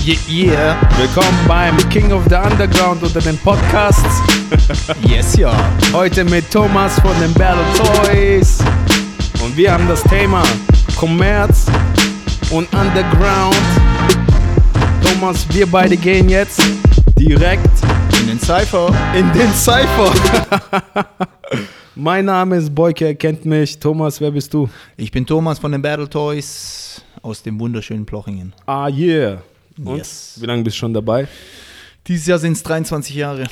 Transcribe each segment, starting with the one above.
Ah, yeah! Yeah, yeah. Willkommen beim King of the Underground unter den Podcasts. Yes, ja. Heute mit Thomas von den Battle Toys. Und wir haben das Thema Kommerz und Underground. Thomas, wir beide gehen jetzt direkt In den Cypher. in den Cypher. mein Name ist Boyke, er kennt mich. Thomas, wer bist du? Ich bin Thomas von den Battle Toys aus dem wunderschönen Plochingen. Ah, yeah. Und Yes. wie lange bist du schon dabei? Dieses Jahr sind es 23 Jahre.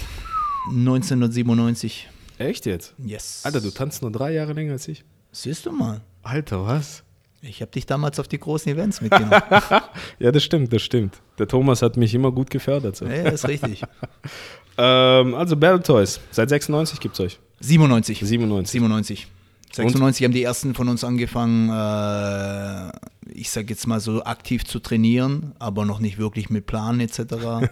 1997. Echt jetzt? Yes. Alter, du tanzt nur drei Jahre länger als ich. Siehst du mal. Alter, was? Ich habe dich damals auf die großen Events mitgenommen. Ja, das stimmt, das stimmt. Der Thomas hat mich immer gut gefördert. So. ja, ist richtig. Ähm, also Battle Toys, seit 96 gibt's euch. 97. 97. 97. 96 haben die ersten von uns angefangen, äh, ich sag jetzt mal so aktiv zu trainieren, aber noch nicht wirklich mit Plan etc.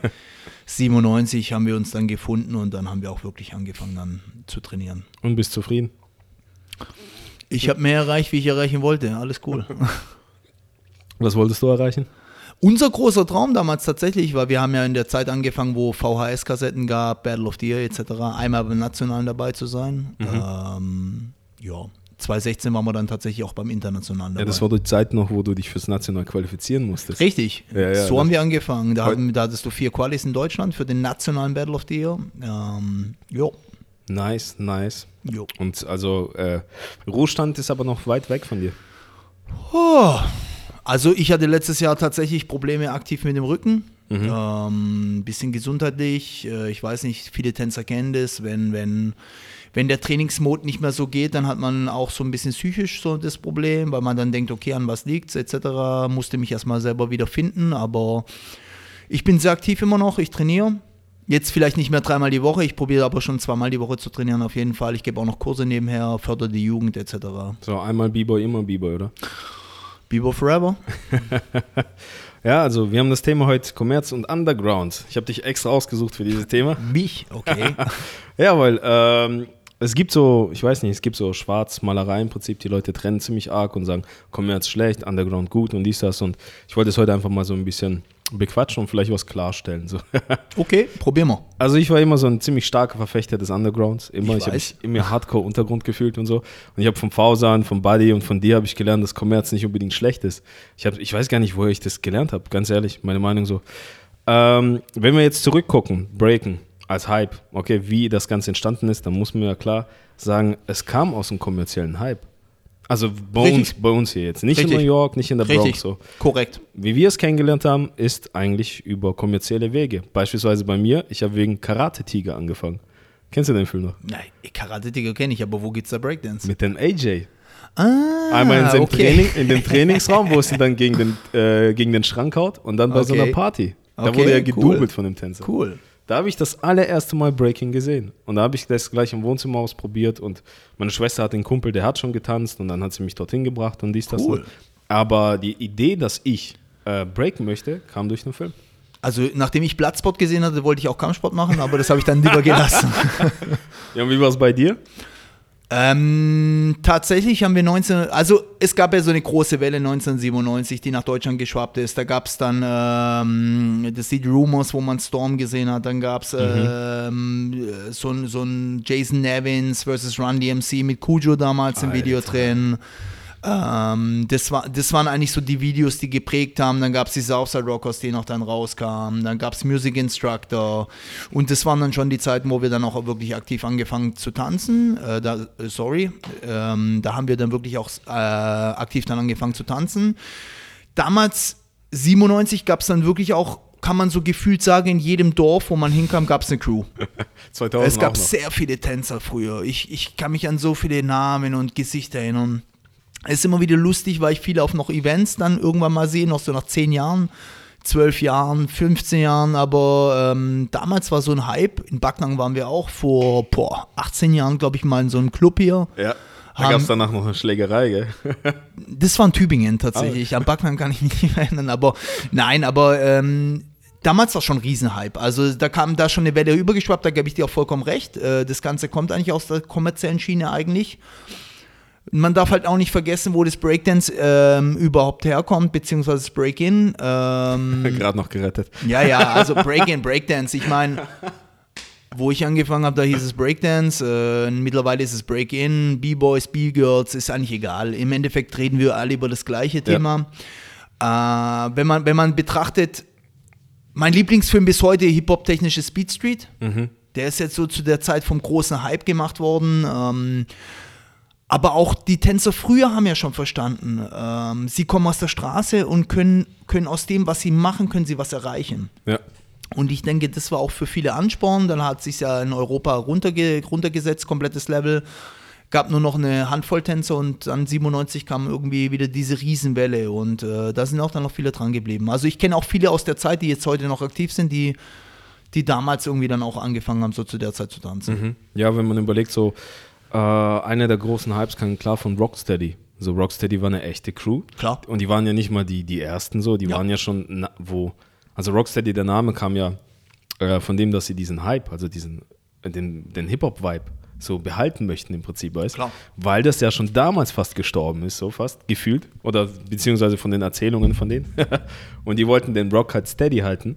97 haben wir uns dann gefunden und dann haben wir auch wirklich angefangen dann zu trainieren. Und bist zufrieden? Ich habe mehr erreicht, wie ich erreichen wollte. Alles cool. Was wolltest du erreichen? Unser großer Traum damals tatsächlich war, wir haben ja in der Zeit angefangen, wo VHS-Kassetten gab, Battle of the Year etc., einmal beim Nationalen dabei zu sein. Ähm, ja, 2016 waren wir dann tatsächlich auch beim Internationalen dabei. Ja, das war die Zeit noch, wo du dich fürs National qualifizieren musstest. Richtig, Ja, ja, so haben wir angefangen. Da, da hattest du vier Qualis in Deutschland für den nationalen Battle of the Year. Ähm, jo, Nice, nice. jo. Und also äh, Ruhestand ist aber noch weit weg von dir. Oh, also ich hatte letztes Jahr tatsächlich Probleme aktiv mit dem Rücken. Mhm. Ähm, bisschen gesundheitlich. Äh, ich weiß nicht, viele Tänzer kennen das. Wenn, wenn, wenn der Trainingsmod nicht mehr so geht, dann hat man auch so ein bisschen psychisch so das Problem, weil man dann denkt, okay, an was liegt's etc. Musste mich erstmal selber wieder finden, aber ich bin sehr aktiv immer noch, ich trainiere. Jetzt vielleicht nicht mehr dreimal die Woche, ich probiere aber schon zweimal die Woche zu trainieren auf jeden Fall. Ich gebe auch noch Kurse nebenher, fördere die Jugend etc. So einmal B-Boy, immer B-Boy, oder? Bibo Forever. Ja, also wir haben das Thema heute Kommerz und Underground. Ich habe dich extra ausgesucht für dieses Thema. Mich, okay. Ja, weil ähm, es gibt so, ich weiß nicht, es gibt so Schwarzmalerei im Prinzip, die Leute trennen ziemlich arg und sagen, Kommerz schlecht, Underground gut und dies, das. Und ich wollte es heute einfach mal so ein bisschen bequatschen und vielleicht was klarstellen. So. Okay, probieren wir. Also ich war immer so ein ziemlich starker Verfechter des Undergrounds. Immer, Ich ich, habe immer Hardcore-Untergrund gefühlt und so. Und ich habe vom Fausan, vom Buddy und von dir habe ich gelernt, dass Kommerz nicht unbedingt schlecht ist. Ich, hab, ich weiß gar nicht, woher ich das gelernt habe, ganz ehrlich, meine Meinung so. Ähm, wenn wir jetzt zurückgucken, Breaken als Hype, okay, wie das Ganze entstanden ist, dann muss man ja klar sagen, es kam aus dem kommerziellen Hype. Also bei Richtig. uns, bei uns hier jetzt. Nicht in Richtig. New York, nicht in der Bronx Richtig. so. Korrekt. Wie wir es kennengelernt haben, ist eigentlich über kommerzielle Wege. Beispielsweise bei mir, ich habe wegen Karate Tiger angefangen. Kennst du den Film noch? Nein, Karate Tiger kenne ich, aber wo geht's da Breakdance? Mit dem AJ. Ah, Einmal in, dem okay. Training, in dem Trainingsraum, wo es ihn dann gegen den, äh, gegen den Schrank haut und dann bei so Okay. einer Party. Da Okay, wurde er cool. gedoubelt von dem Tänzer. Cool. Da habe ich das allererste Mal Breaking gesehen. Und da habe ich das gleich im Wohnzimmer ausprobiert. Und meine Schwester hat einen Kumpel, der hat schon getanzt. Und dann hat sie mich dorthin gebracht und dies, das. Cool. Und. Aber die Idee, dass ich äh, breaken möchte, kam durch den Film. Also, nachdem ich Bloodspot gesehen hatte, wollte ich auch Kampfsport machen, aber das habe ich dann lieber gelassen. Ja, und wie war es bei dir? Ähm, tatsächlich haben wir 19, also es gab ja so eine große Welle 1997, die nach Deutschland geschwappt ist. Da gab es dann ähm, das Seed Rumors, wo man Storm gesehen hat. Dann gab es ähm, so, ein- so ein Jason Nevins versus Run DMC mit Cujo damals im Video Alter. drin. Ähm, das, war, das waren eigentlich so die Videos, die geprägt haben. Dann gab es die Southside Rockers, die noch dann rauskamen. Dann gab es Music Instructor. Und das waren dann schon die Zeiten, wo wir dann auch wirklich aktiv angefangen zu tanzen. Äh, da, äh, sorry. Ähm, da haben wir dann wirklich auch äh, aktiv dann angefangen zu tanzen. Damals, 97, gab es dann wirklich auch, kann man so gefühlt sagen, in jedem Dorf, wo man hinkam, gab es eine Crew. 2000 Es gab sehr viele Tänzer früher. Ich, ich kann mich an so viele Namen und Gesichter erinnern. Ist immer wieder lustig, weil ich viele auf noch Events dann irgendwann mal sehe, noch so nach 10 Jahren, 12 Jahren, 15 Jahren. Aber ähm, damals war so ein Hype. In Backnang waren wir auch vor boah, 18 Jahren, glaube ich, mal in so einem Club hier. Ja. Da gab es danach noch eine Schlägerei, gell? Das war in Tübingen tatsächlich. Am Backnang kann ich mich nicht mehr erinnern. Aber nein, aber ähm, damals war schon ein Riesenhype. Also da kam da schon eine Welle übergeschwappt, da gebe ich dir auch vollkommen recht. Äh, das Ganze kommt eigentlich aus der kommerziellen Schiene eigentlich. Man darf halt auch nicht vergessen, wo das Breakdance ähm, überhaupt herkommt, beziehungsweise das Break-In. Ähm, Gerade noch gerettet. ja, ja, also Break-In, Breakdance. Ich meine, wo ich angefangen habe, da hieß es Breakdance. Äh, mittlerweile ist es Break-In, B-Boys, B-Girls, ist eigentlich egal. Im Endeffekt reden wir alle über das gleiche Thema. Äh, wenn, man, wenn man betrachtet, mein Lieblingsfilm bis heute, Hip-Hop-technische Speed Street. Der ist jetzt so zu der Zeit vom großen Hype gemacht worden. Ähm, aber auch die Tänzer früher haben ja schon verstanden, ähm, sie kommen aus der Straße und können, können aus dem, was sie machen, können sie was erreichen. Ja. Und ich denke, das war auch für viele Ansporn. Dann hat sich ja in Europa runterge runtergesetzt, komplettes Level. Gab nur noch eine Handvoll Tänzer und dann 97 kam irgendwie wieder diese Riesenwelle und äh, da sind auch dann noch viele dran geblieben. Also ich kenne auch viele aus der Zeit, die jetzt heute noch aktiv sind, die, die damals irgendwie dann auch angefangen haben, so zu der Zeit zu tanzen. Mhm. Ja, wenn man überlegt, so äh, einer der großen Hypes kam klar von Rocksteady. So Rocksteady war eine echte Crew. Klar. Und die waren ja nicht mal die, die ersten so, die Ja. waren ja schon, na, wo, also Rocksteady, der Name kam ja äh, von dem, dass sie diesen Hype, also diesen, äh, den, den Hip-Hop-Vibe so behalten möchten im Prinzip, weißt Klar. Weil das ja schon damals fast gestorben ist, so fast, gefühlt. Oder beziehungsweise von den Erzählungen von denen. und die wollten den Rock halt steady halten.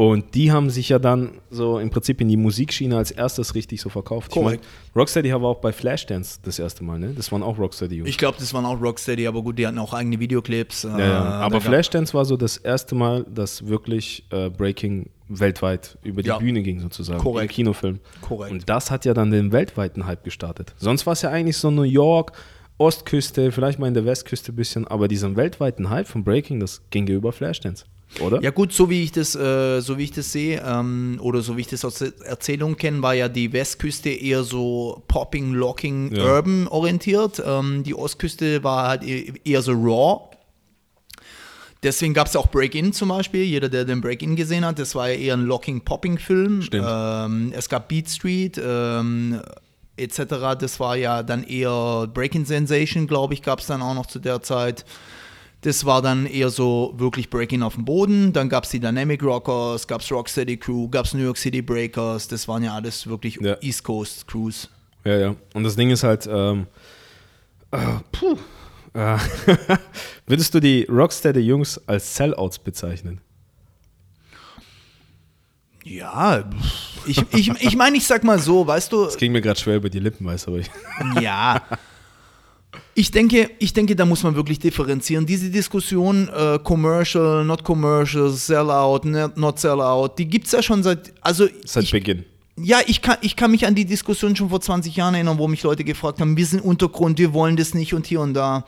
Und die haben sich ja dann so im Prinzip in die Musikschiene als erstes richtig so verkauft. Korrekt. Ich mein, Rocksteady war auch bei Flashdance das erste Mal, ne? Das waren auch Rocksteady-Jungs. Ich glaube, das waren auch Rocksteady, aber gut, die hatten auch eigene Videoclips. äh, Ja, ja. Aber Flashdance war so das erste Mal, dass wirklich äh, Breaking weltweit über die Ja. Bühne ging, sozusagen. Korrekt. Im Kinofilm. Korrekt. Und das hat ja dann den weltweiten Hype gestartet. Sonst war es ja eigentlich so New York, Ostküste, vielleicht mal in der Westküste ein bisschen, aber diesen weltweiten Hype von Breaking, das ging ja über Flashdance, oder? Ja gut, so wie ich das, äh, so wie ich das sehe ähm, oder so wie ich das aus der Erzählung kenne, war ja die Westküste eher so Popping, Locking, Ja. Urban orientiert. Ähm, die Ostküste war halt e- eher so Raw. Deswegen gab es auch Break-In zum Beispiel. Jeder, der den Break-In gesehen hat, das war ja eher ein Locking-Popping-Film. Ähm, es gab Beat Street ähm, etc. Das war ja dann eher Breaking Sensation, glaube ich, gab es dann auch noch zu der Zeit. Das war dann eher so wirklich Breaking auf dem Boden. Dann gab es die Dynamic Rockers, gab es Rocksteady Crew, gab es New York City Breakers. Das waren ja alles wirklich Ja. East Coast Crews. Ja, ja. Und das Ding ist halt, ähm, äh, puh, äh, würdest du die Rocksteady-Jungs als Sellouts bezeichnen? Ja, ich, ich, ich meine, ich sag mal so, weißt du, Das ging mir gerade schwer über die Lippen, weißt du, aber ich. ja. Ich denke, ich denke, da muss man wirklich differenzieren. Diese Diskussion, äh, Commercial, not Commercial, Sellout, not, not Sellout, die gibt es ja schon seit, also Seit ich, Beginn. Ja, ich kann, ich kann mich an die Diskussion schon vor 20 Jahren erinnern, wo mich Leute gefragt haben, wir sind Untergrund, wir wollen das nicht und hier und da.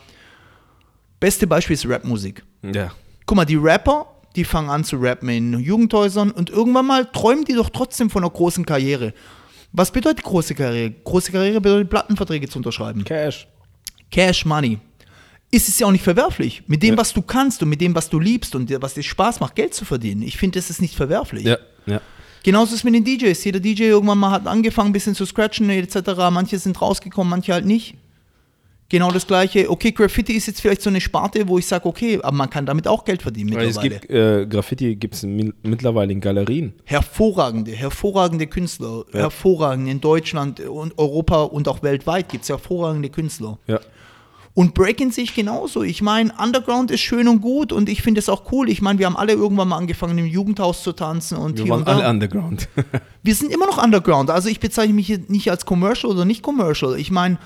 Beste Beispiel ist Rapmusik. Ja. Guck mal, die Rapper, die fangen an zu rappen in Jugendhäusern und irgendwann mal träumen die doch trotzdem von einer großen Karriere. Was bedeutet große Karriere? Große Karriere bedeutet, Plattenverträge zu unterschreiben. Cash. Cash Money. Ist es ja auch nicht verwerflich. Mit dem, Ja. was du kannst und mit dem, was du liebst und was dir Spaß macht, Geld zu verdienen. Ich finde, das ist nicht verwerflich. Ja, ja. Genauso ist es mit den DJs. Jeder DJ irgendwann mal hat angefangen, ein bisschen zu scratchen etc. Manche sind rausgekommen, manche halt nicht. Genau das gleiche. Okay, Graffiti ist jetzt vielleicht so eine Sparte, wo ich sage, okay, aber man kann damit auch Geld verdienen Weil es mittlerweile. gibt, äh, Graffiti gibt es mittlerweile in Galerien. hervorragende, hervorragende Künstler. Ja. Hervorragende in Deutschland und Europa und auch weltweit gibt es hervorragende Künstler. Ja. Und Breaking sehe ich genauso. Ich meine, Underground ist schön und gut und ich finde es auch cool. Ich meine, wir haben alle irgendwann mal angefangen, im Jugendhaus zu tanzen und Wir hier waren und alle underground. Wir sind immer noch Underground. Also ich bezeichne mich nicht als Commercial oder nicht Commercial. Ich meine,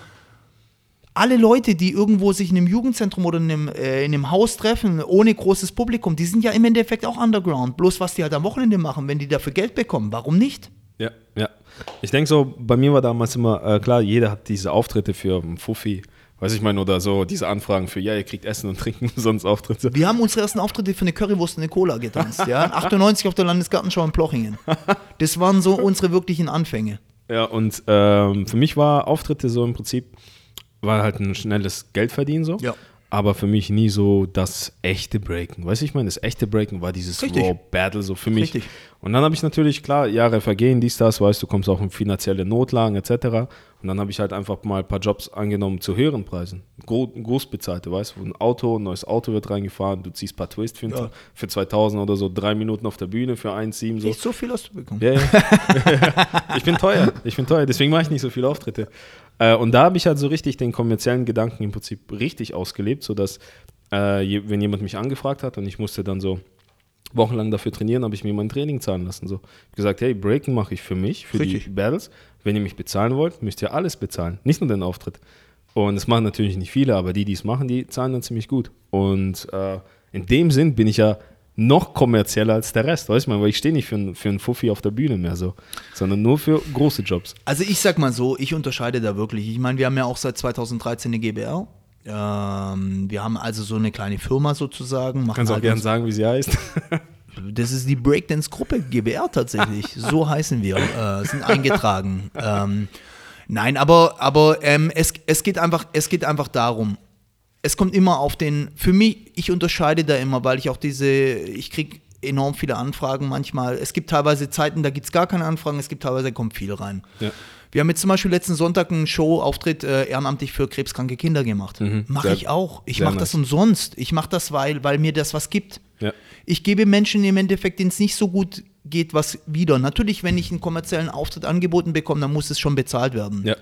alle Leute, die irgendwo sich in einem Jugendzentrum oder in einem, äh, in einem Haus treffen, ohne großes Publikum, die sind ja im Endeffekt auch Underground. Bloß was die halt am Wochenende machen, wenn die dafür Geld bekommen. Warum nicht? ja, ja. Ich denke so, bei mir war damals immer, äh, klar, jeder hat diese Auftritte für einen Fuffi, weiß ich meine, oder so, diese Anfragen für, ja, ihr kriegt Essen und Trinken, sonst Auftritte. Wir haben unsere ersten Auftritte für eine Currywurst und eine Cola getanzt. Ja? 98 auf der Landesgartenschau in Plochingen. Das waren so unsere wirklichen Anfänge. Ja, und ähm, für mich war Auftritte so im Prinzip, war halt ein schnelles Geldverdienen so. Ja. Aber für mich nie so das echte Breaken. Weißt du, ich meine, das echte Breaken war dieses Richtig. Raw Battle so für mich. Richtig. Und dann habe ich natürlich, klar, Jahre vergehen, dies, das, weißt du, kommst auch in finanzielle Notlagen etc. Und dann habe ich halt einfach mal ein paar Jobs angenommen zu höheren Preisen. Gro Großbezahlte, weißt du, ein Auto, ein neues Auto wird reingefahren, du ziehst ein paar Twist für, Ja. für 2000 oder so, drei Minuten auf der Bühne für 1,7 so. Nicht so viel hast du bekommen. Ja, ja. ich bin teuer, ich bin teuer, deswegen mache ich nicht so viele Auftritte. Äh, und da habe ich halt so richtig den kommerziellen Gedanken im Prinzip richtig ausgelebt, sodass, äh, wenn jemand mich angefragt hat und ich musste dann so wochenlang dafür trainieren, habe ich mir mein Training zahlen lassen. So. Ich habe gesagt, hey, Breaken mache ich für mich, für die Richtig. Battles. Wenn ihr mich bezahlen wollt, müsst ihr alles bezahlen, nicht nur den Auftritt. Und das machen natürlich nicht viele, aber die, die es machen, die zahlen dann ziemlich gut. Und äh, in dem Sinn bin ich ja noch kommerzieller als der Rest, weißt du mal, weil ich stehe nicht für, einen- für einen Fuffi auf der Bühne mehr so, sondern nur für große Jobs. Also ich sag mal so, ich unterscheide da wirklich. Ich meine, wir haben ja auch seit 2013 eine GBR. Ähm, wir haben also so eine kleine Firma sozusagen. Kannst auch halt gerne uns- sagen, wie sie heißt. Das ist die Breakdance-Gruppe GBR tatsächlich. So heißen wir. Äh, sind eingetragen. Ähm, nein, aber, aber ähm, es, es, geht einfach, es geht einfach darum. Es kommt immer auf den. Für mich, ich unterscheide da immer, weil ich auch diese. Ich kriege enorm viele Anfragen manchmal. Es gibt teilweise Zeiten, da gibt es gar keine Anfragen. Es gibt teilweise, da kommt viel rein. Ja. Wir haben jetzt zum Beispiel letzten Sonntag einen Show-Auftritt äh, ehrenamtlich für krebskranke Kinder gemacht. Mhm, Mache ich auch. Ich mache das nice. umsonst. Ich mache das, weil, weil mir das was gibt. Ja. Ich gebe Menschen im Endeffekt, denen es nicht so gut geht, was wieder. Natürlich, wenn ich einen kommerziellen Auftritt angeboten bekomme, dann muss es schon bezahlt werden. Ja.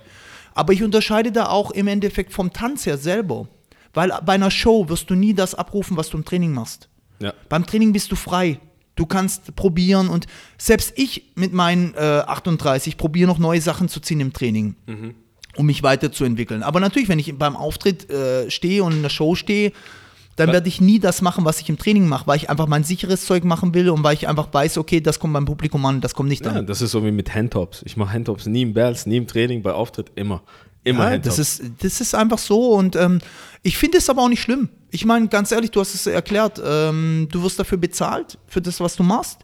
Aber ich unterscheide da auch im Endeffekt vom Tanz her selber. Weil bei einer Show wirst du nie das abrufen, was du im Training machst. Ja. Beim Training bist du frei. Du kannst probieren und selbst ich mit meinen äh, 38 probiere noch neue Sachen zu ziehen im Training, um mich weiterzuentwickeln. Aber natürlich, wenn ich beim Auftritt äh, stehe und in der Show stehe, dann werde ich nie das machen, was ich im Training mache, weil ich einfach mein sicheres Zeug machen will und weil ich einfach weiß, okay, das kommt beim Publikum an, das kommt nicht ja, an. das ist so wie mit Handtops. Ich mache Handtops nie im Bells, nie im Training, bei Auftritt immer. Immer Ja, das, ist, das ist einfach so und ähm, ich finde es aber auch nicht schlimm. Ich meine, ganz ehrlich, du hast es erklärt, ähm, du wirst dafür bezahlt, für das, was du machst.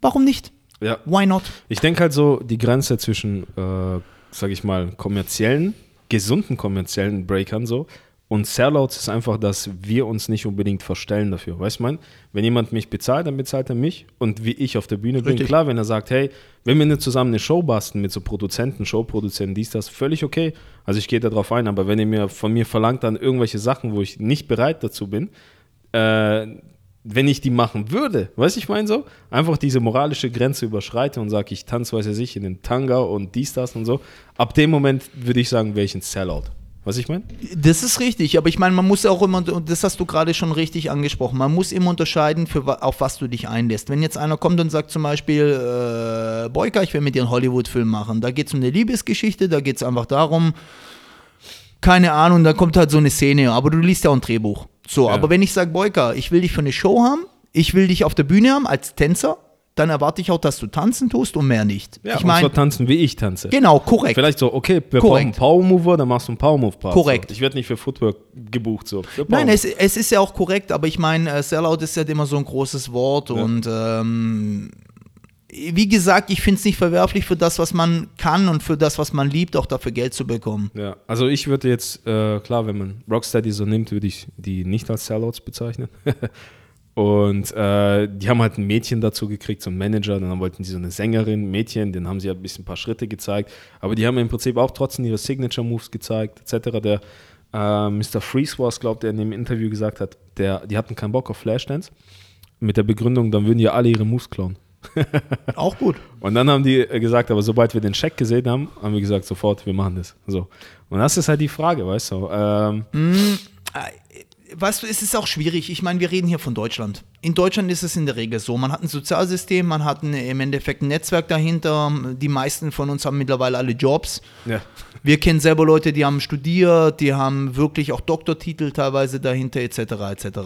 Warum nicht? ja. Why not? Ich denke halt so, die Grenze zwischen, äh, sag ich mal, kommerziellen, gesunden kommerziellen Breakern so und Sellouts ist einfach, dass wir uns nicht unbedingt verstellen dafür. Weißt du, mein, wenn jemand mich bezahlt, dann bezahlt er mich und wie ich auf der Bühne bin, Richtig. klar, wenn er sagt, hey, wenn wir nicht zusammen eine Show basteln mit so Produzenten, Showproduzenten, dies, das, völlig okay. Also ich gehe da drauf ein, aber wenn ihr mir von mir verlangt dann irgendwelche Sachen, wo ich nicht bereit dazu bin, äh, wenn ich die machen würde, weißt du, ich meine so, einfach diese moralische Grenze überschreite und sage, ich tanze, weiß ich nicht, in den Tanga und dies, das und so, ab dem Moment würde ich sagen, wäre ich ein Sellout. Was ich meine? Das ist richtig, aber ich meine, man muss auch immer, und das hast du gerade schon richtig angesprochen, man muss immer unterscheiden, für, auf was du dich einlässt. Wenn jetzt einer kommt und sagt zum Beispiel, äh, Boyka, ich will mit dir einen Hollywood-Film machen, da geht es um eine Liebesgeschichte, da geht es einfach darum, keine Ahnung, da kommt halt so eine Szene, aber du liest ja auch ein Drehbuch. So, Ja. aber wenn ich sage, Boyka, ich will dich für eine Show haben, ich will dich auf der Bühne haben als Tänzer, dann erwarte ich auch, dass du tanzen tust und mehr nicht. Ja, ich meine, zwar tanzen, wie ich tanze. genau, korrekt. Vielleicht so, okay, wir Korrekt. brauchen einen Power Mover, dann machst du einen Power Move Part. Korrekt. So. Ich werde nicht für Footwork gebucht. So. Nein, es, es ist ja auch korrekt, aber ich meine, äh, Sellout ist ja immer so ein großes Wort und ähm, wie gesagt, ich finde es nicht verwerflich für das, was man kann und für das, was man liebt, auch dafür Geld zu bekommen. Ja, also ich würde jetzt, äh, klar, wenn man Rocksteady so nimmt, würde ich die nicht als Sellouts bezeichnen. Und äh, die haben halt ein Mädchen dazu gekriegt, so einen Manager, dann wollten sie so eine Sängerin, ein Mädchen, denen haben sie halt ein bisschen ein paar Schritte gezeigt. Aber die haben im Prinzip auch trotzdem ihre Signature-Moves gezeigt, etc. Der äh, Mr. Freeze war es, glaubt, der in dem Interview gesagt hat, der, die hatten keinen Bock auf Flashdance. Mit der Begründung, dann würden die alle ihre Moves klauen. Auch gut. Und dann haben die äh, gesagt, aber sobald wir den Scheck gesehen haben, haben wir gesagt, sofort, wir machen das. So. Und das ist halt die Frage, weißt du. Ähm, Weißt du, es ist auch schwierig. Ich meine, wir reden hier von Deutschland. In Deutschland ist es in der Regel so. Man hat ein Sozialsystem, man hat ein, im Endeffekt ein Netzwerk dahinter. Die meisten von uns haben mittlerweile alle Jobs. ja. Wir kennen selber Leute, die haben studiert, die haben wirklich auch Doktortitel teilweise dahinter, etc. etc.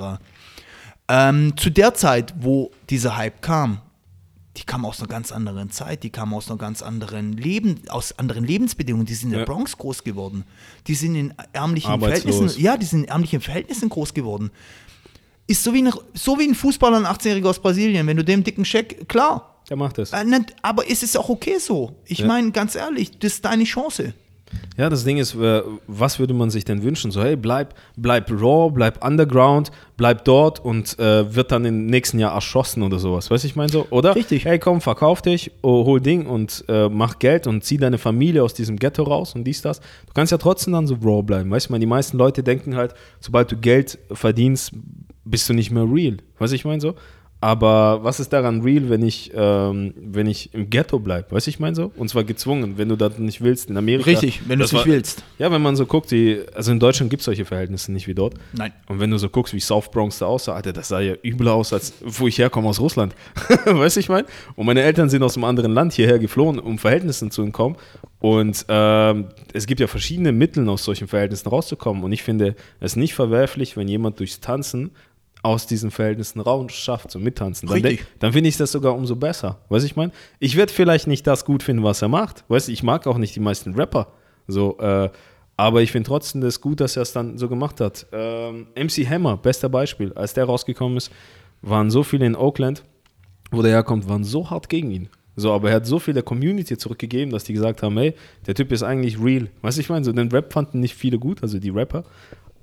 Ähm, zu der Zeit, wo dieser Hype kam, die kam aus einer ganz anderen Zeit, die kam aus einer ganz anderen Leben, aus anderen Lebensbedingungen. Die sind in der Ja. Bronx groß geworden. Die sind in ärmlichen. Verhältnissen, ja, die sind in ärmlichen Verhältnissen groß geworden. Ist so wie ein, so wie ein Fußballer, ein 18-Jähriger aus Brasilien, wenn du dem dicken Scheck, klar. Der macht das. Äh, Aber es ist auch okay so. Ich Ja. meine, ganz ehrlich, das ist deine Chance. Ja, das Ding ist, äh, was würde man sich denn wünschen? So, hey, bleib, bleib raw, bleib underground, bleib dort und äh, wird dann im nächsten Jahr erschossen oder sowas. Weißt du, ich meine so? Oder? Richtig. Hey, komm, verkauf dich, oh, hol Ding und äh, mach Geld und zieh deine Familie aus diesem Ghetto raus und dies, das. Du kannst ja trotzdem dann so raw bleiben. Weißt du, meine, die meisten Leute denken halt, sobald du Geld verdienst, bist du nicht mehr real. Weißt du, ich meine so? Aber was ist daran real, wenn ich, ähm, wenn ich im Ghetto bleibe? Weißt du, ich meine so? Und zwar gezwungen, wenn du das nicht willst in Amerika. Richtig, wenn du es nicht willst. Ja, wenn man so guckt, die, also in Deutschland gibt es solche Verhältnisse nicht wie dort. Nein. Und wenn du so guckst, wie South Bronx da aussah, Alter, das sah ja übel aus, als wo ich herkomme aus Russland. weißt du, ich meine? Und meine Eltern sind aus einem anderen Land hierher geflohen, um Verhältnissen zu entkommen. Und ähm, es gibt ja verschiedene Mittel, aus solchen Verhältnissen rauszukommen. Und ich finde es nicht verwerflich, wenn jemand durchs Tanzen aus diesen Verhältnissen raus schafft, so mittanzen. Dann, Richtig. dann finde ich das sogar umso besser. Weißt du, ich meine? Ich werde vielleicht nicht das gut finden, was er macht. Weißt du, ich mag auch nicht die meisten Rapper. So, äh, aber ich finde trotzdem das gut, dass er es dann so gemacht hat. Ähm, MC Hammer, bester Beispiel. Als der rausgekommen ist, waren so viele in Oakland, wo der herkommt, waren so hart gegen ihn. So, aber er hat so viel der Community zurückgegeben, dass die gesagt haben, hey, der Typ ist eigentlich real. Weißt du, ich meine, so den Rap fanden nicht viele gut, also die Rapper.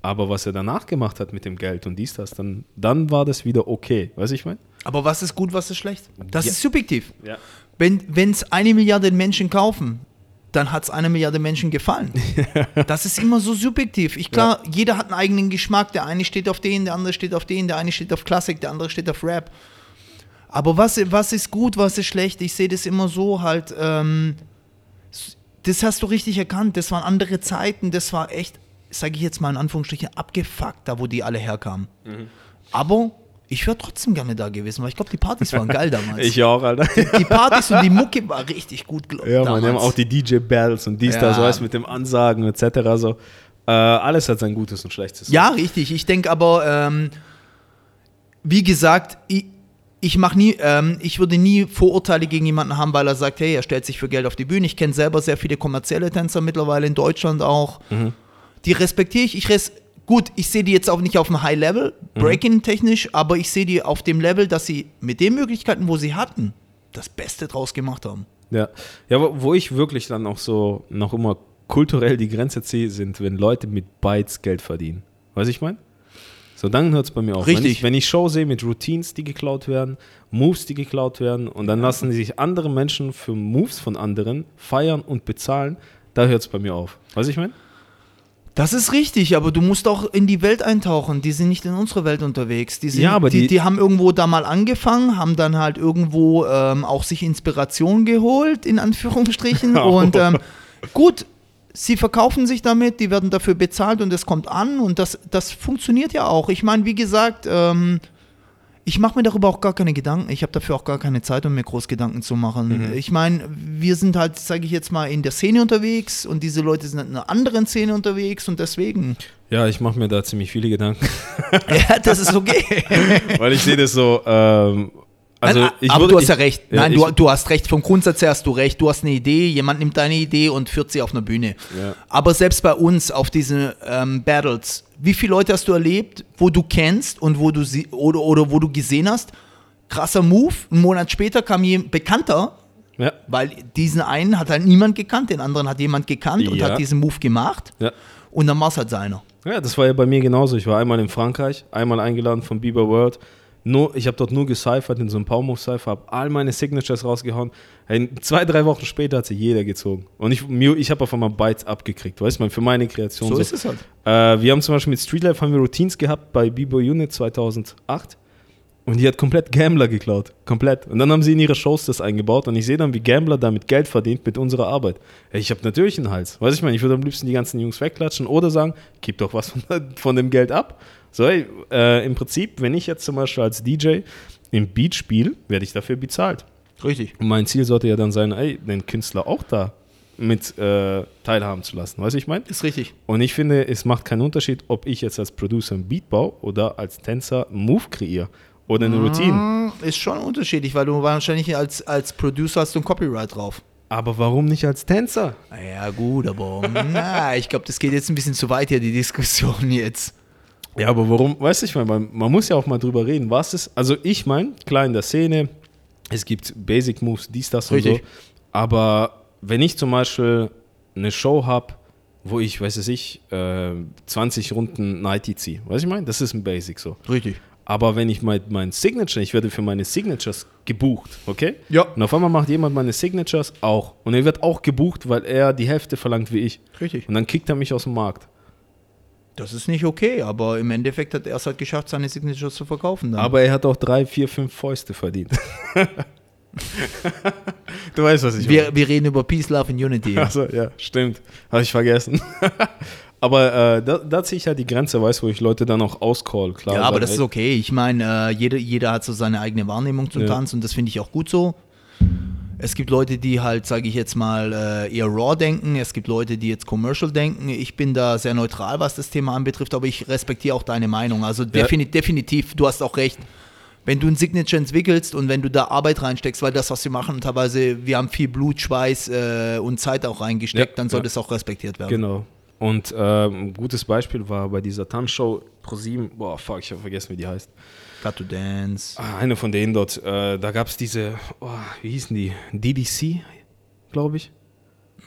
Aber was er danach gemacht hat mit dem Geld und dies, das, dann, dann war das wieder okay. Weißt du, ich meine? Aber was ist gut, was ist schlecht? Das Ja. ist subjektiv. Ja. Wenn es eine Milliarde Menschen kaufen, dann hat es einer Milliarde Menschen gefallen. das ist immer so subjektiv. Ich klar, jeder hat einen eigenen Geschmack. Der eine steht auf den, der andere steht auf den, der eine steht auf Klassik, der andere steht auf Rap. Aber was, was ist gut, was ist schlecht? Ich sehe das immer so halt. Ähm, das hast du richtig erkannt. Das waren andere Zeiten. Das war echt, sage ich jetzt mal in Anführungsstrichen, abgefuckt, da wo die alle herkamen. Aber ich wäre trotzdem gerne da gewesen, weil ich glaube, die Partys waren geil damals. Ich auch, Alter. Die Partys und die Mucke war richtig gut, glaub, Ja, man, die haben auch die DJ-Battles und dies, Ja. das, weißt mit dem Ansagen etc. So. Äh, alles hat sein Gutes und Schlechtes. Ja, richtig. Ich denke aber, ähm, wie gesagt, ich, ich mache nie, ähm, ich würde nie Vorurteile gegen jemanden haben, weil er sagt, hey, er stellt sich für Geld auf die Bühne. Ich kenne selber sehr viele kommerzielle Tänzer mittlerweile in Deutschland auch. Die respektiere ich. Ich res Gut, ich sehe die jetzt auch nicht auf einem High Level, Breaking-technisch, aber ich sehe die auf dem Level, dass sie mit den Möglichkeiten, wo sie hatten, das Beste draus gemacht haben. Ja, ja wo, ich wirklich dann auch so noch immer kulturell die Grenze ziehe, sind, wenn Leute mit Bytes Geld verdienen. Weißt du, ich meine? So, dann hört es bei mir auf. Wenn Richtig. ich, wenn ich Show sehe mit Routines, die geklaut werden, Moves, die geklaut werden und dann lassen sich andere Menschen für Moves von anderen feiern und bezahlen, da hört es bei mir auf. Weißt du, ich meine? Das ist richtig, aber du musst auch in die Welt eintauchen. Die sind nicht in unserer Welt unterwegs. Die, sind, Ja, aber die, die- die haben irgendwo da mal angefangen, haben dann halt irgendwo ähm, auch sich Inspiration geholt, in Anführungsstrichen. Und ähm, gut, sie verkaufen sich damit, die werden dafür bezahlt und es kommt an und das, das funktioniert ja auch. Ich meine, wie gesagt, ähm, ich mache mir darüber auch gar keine Gedanken. Ich habe dafür auch gar keine Zeit, um mir groß Gedanken zu machen. Ich meine, wir sind halt, sage ich jetzt mal, in der Szene unterwegs und diese Leute sind in einer anderen Szene unterwegs und deswegen. Ja, ich mache mir da ziemlich viele Gedanken, ja, das ist okay. weil ich sehe das so. Ähm, also Nein, ich aber würde- du hast ja recht. Ja, Nein, ich, du, du hast recht. Vom Grundsatz her hast du recht. Du hast eine Idee, jemand nimmt deine Idee und führt sie auf einer Bühne. Ja. Aber selbst bei uns auf diesen ähm, Battles, wie viele Leute hast du erlebt, wo du kennst und wo du sie oder, oder wo du gesehen hast? Krasser Move. Einen Monat später kam jemand bekannter, ja, weil diesen einen hat halt niemand gekannt, den anderen hat jemand gekannt und Ja. hat diesen Move gemacht. ja. Und dann war es halt seiner. Ja, das war ja bei mir genauso. Ich war einmal in Frankreich, einmal eingeladen von Bieber World. Nur, ich habe dort nur gecyphert in so einem Powermove-Cypher, habe all meine Signatures rausgehauen. Hey, zwei, drei Wochen später hat sie jeder gezogen. Und ich, ich habe auf einmal Bytes abgekriegt, weißt du, für meine Kreation. So ist es halt. Äh, wir haben zum Beispiel mit Streetlife haben wir Routines gehabt bei Bieber Unit 2008. Und die hat komplett Gambler geklaut. Komplett. Und dann haben sie in ihre Shows das eingebaut und ich sehe dann, wie Gambler damit Geld verdient mit unserer Arbeit. Ich habe natürlich einen Hals. Weiß ich meine, ich würde am liebsten die ganzen Jungs wegklatschen oder sagen, gib doch was von, von dem Geld ab. So, ey, äh, im Prinzip, wenn ich jetzt zum Beispiel als DJ im Beat spiele, werde ich dafür bezahlt. Richtig. Und mein Ziel sollte ja dann sein, ey, den Künstler auch da mit äh, teilhaben zu lassen. Weißt du, ich meine? Ist richtig. Und ich finde, es macht keinen Unterschied, ob ich jetzt als Producer einen Beat baue oder als Tänzer einen Move kreiere oder eine Routine. Mm, Ist schon unterschiedlich, weil du wahrscheinlich als, als Producer hast du ein Copyright drauf. Aber warum nicht als Tänzer? Ja, gut, aber na, ich glaube, das geht jetzt ein bisschen zu weit hier, die Diskussion jetzt. Ja, aber warum, weißt du, ich meine, man, man muss ja auch mal drüber reden, was ist, also ich meine, klar in der Szene, es gibt Basic Moves, dies, das und Richtig. so, aber wenn ich zum Beispiel eine Show habe wo ich, weiß es ich, äh, 20 Runden Nighty ziehe. Weißt du, ich meine? Das ist ein Basic so. Richtig. Aber wenn ich mein, mein Signature, ich werde für meine Signatures gebucht, okay? Ja. Und auf einmal macht jemand meine Signatures auch. Und er wird auch gebucht, weil er die Hälfte verlangt wie ich. Richtig. Und dann kickt er mich aus dem Markt. Das ist nicht okay, aber im Endeffekt hat er es halt geschafft, seine Signatures zu verkaufen. Dann. Aber er hat auch drei, vier, fünf Fäuste verdient. du weißt, was ich meine. wir, wir reden über Peace, Love and Unity. Ja. Also, ja, stimmt. Habe ich vergessen. Aber äh, da, da ziehe ich halt die Grenze, weißt du, wo ich Leute dann auch auscall. Klar, Ja, aber das ist okay. Ich meine, äh, jeder, jeder hat so seine eigene Wahrnehmung zum Ja. Tanz und das finde ich auch gut so. Es gibt Leute, die halt, sage ich jetzt mal, äh, eher raw denken. Es gibt Leute, die jetzt commercial denken. Ich bin da sehr neutral, was das Thema anbetrifft, aber ich respektiere auch deine Meinung. Also defini definitiv, du hast auch recht. Wenn du ein Signature entwickelst und wenn du da Arbeit reinsteckst, weil das, was wir machen, teilweise, wir haben viel Blut, Schweiß äh, und Zeit auch reingesteckt, Ja, dann soll ja. das auch respektiert werden. Genau. Und ähm, ein gutes Beispiel war bei dieser Tanzshow Pro7, boah, fuck, ich habe vergessen, wie die heißt. Got to dance. Ah, eine von denen dort, äh, da gab es diese, oh, wie hießen die? DDC, glaube ich.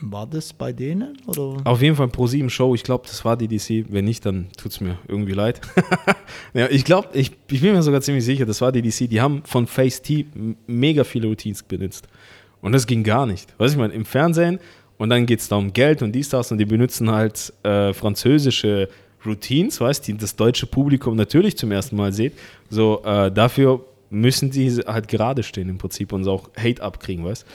War das bei denen? Oder? Auf jeden Fall Pro7 Show, ich glaube, das war DDC. Wenn nicht, dann tut es mir irgendwie leid. ja, ich glaube, ich, ich bin mir sogar ziemlich sicher, das war DDC. Die haben von Face T mega viele Routines benutzt. Und das ging gar nicht. Weißt du, ich meine, im Fernsehen und dann geht es da um Geld und dies, das und die benutzen halt äh, französische Routines, weißt die das deutsche Publikum natürlich zum ersten Mal sieht. So, äh, dafür müssen die halt gerade stehen im Prinzip und auch Hate abkriegen, weißt du?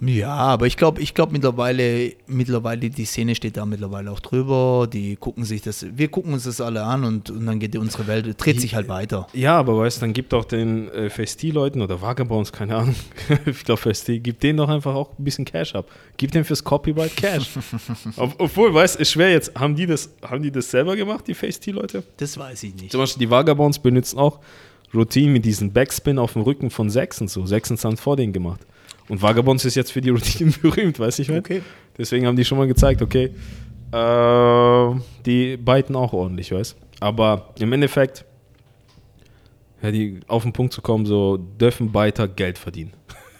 Ja, aber ich glaube, ich glaube mittlerweile, mittlerweile, die Szene steht da mittlerweile auch drüber. Die gucken sich das, wir gucken uns das alle an und, und dann geht unsere Welt, dreht sich halt weiter. Ja, aber weißt du, dann gibt auch den äh, Festi-Leuten oder Vagabonds, keine Ahnung, ich glaube Festi, gibt denen doch einfach auch ein bisschen Cash ab. Gib denen fürs Copyright Cash. Ob, obwohl, weißt du, ist schwer jetzt, haben die das, haben die das selber gemacht, die Festi-Leute? Das weiß ich nicht. Zum Beispiel die Vagabonds benutzen auch Routine mit diesem Backspin auf dem Rücken von Sechs und so. Sechs haben vor denen gemacht. Und Vagabonds ist jetzt für die Routine berühmt, weißt du, ich mein? Okay. Deswegen haben die schon mal gezeigt, okay, äh, die biten auch ordentlich, weißt Aber im Endeffekt, ja, die auf den Punkt zu kommen, so dürfen Biter Geld verdienen.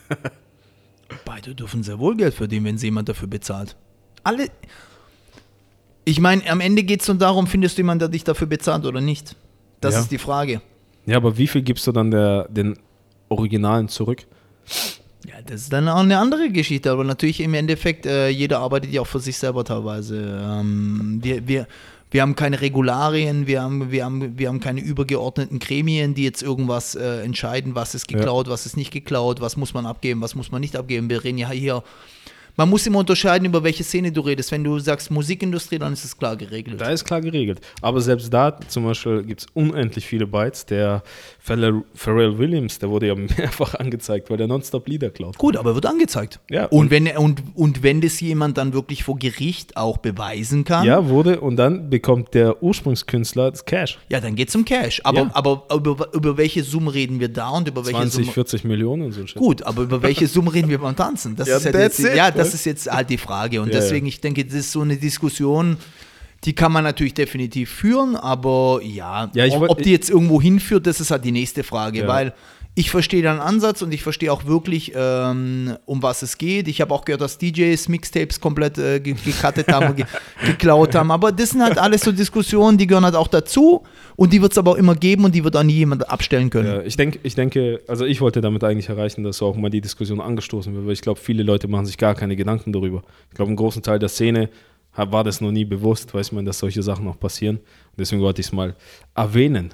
Beide dürfen sehr wohl Geld verdienen, wenn sie jemand dafür bezahlt. Alle. Ich meine, am Ende geht es nur darum, findest du jemanden, der dich dafür bezahlt oder nicht? Das Ja. ist die Frage. Ja, aber wie viel gibst du dann der, den Originalen zurück? Ja, das ist dann auch eine andere Geschichte, aber natürlich im Endeffekt, äh, jeder arbeitet ja auch für sich selber teilweise. Ähm, wir, wir, wir haben keine Regularien, wir haben, wir, haben, wir haben keine übergeordneten Gremien, die jetzt irgendwas äh, entscheiden, was ist geklaut, was ist nicht geklaut, was muss man abgeben, was muss man nicht abgeben. Wir reden ja hier. Man muss immer unterscheiden, über welche Szene du redest. Wenn du sagst Musikindustrie, dann ist es klar geregelt. Da ist klar geregelt. Aber selbst da zum Beispiel gibt es unendlich viele Bytes. Der Pharrell Pharrell Williams, der wurde ja mehrfach angezeigt, weil der nonstop Lieder klaut. Gut, aber wird angezeigt. Ja, und, und- wenn, und, und wenn das jemand dann wirklich vor Gericht auch beweisen kann, Ja, wurde und dann bekommt der Ursprungskünstler das Cash. Ja, dann geht's um Cash. Aber, Ja. aber über, über welche Summe reden wir da und über welche 20, Summe. 40 Millionen und so. Gut, aber über welche Summe reden wir beim Tanzen? Das Ja, ist halt jetzt, it, ja, das ne? ist jetzt halt die Frage. Und Ja, deswegen, ich denke, das ist so eine Diskussion, die kann man natürlich definitiv führen, aber ja, Ja, ob, ob die jetzt irgendwo hinführt, das ist halt die nächste Frage, Ja. weil ich verstehe deinen Ansatz und ich verstehe auch wirklich, ähm, um was es geht. Ich habe auch gehört, dass DJs Mixtapes komplett äh, ge gecuttet haben und ge geklaut haben. Aber das sind halt alles so Diskussionen, die gehören halt auch dazu und die wird es aber auch immer geben und die wird auch nie jemand abstellen können. Ja, ich, denk, ich denke, also ich wollte damit eigentlich erreichen, dass auch mal die Diskussion angestoßen wird, weil ich glaube, viele Leute machen sich gar keine Gedanken darüber. Ich glaube, einen großen Teil der Szene war das noch nie bewusst, weiß man, dass solche Sachen auch passieren. Deswegen wollte ich es mal erwähnen.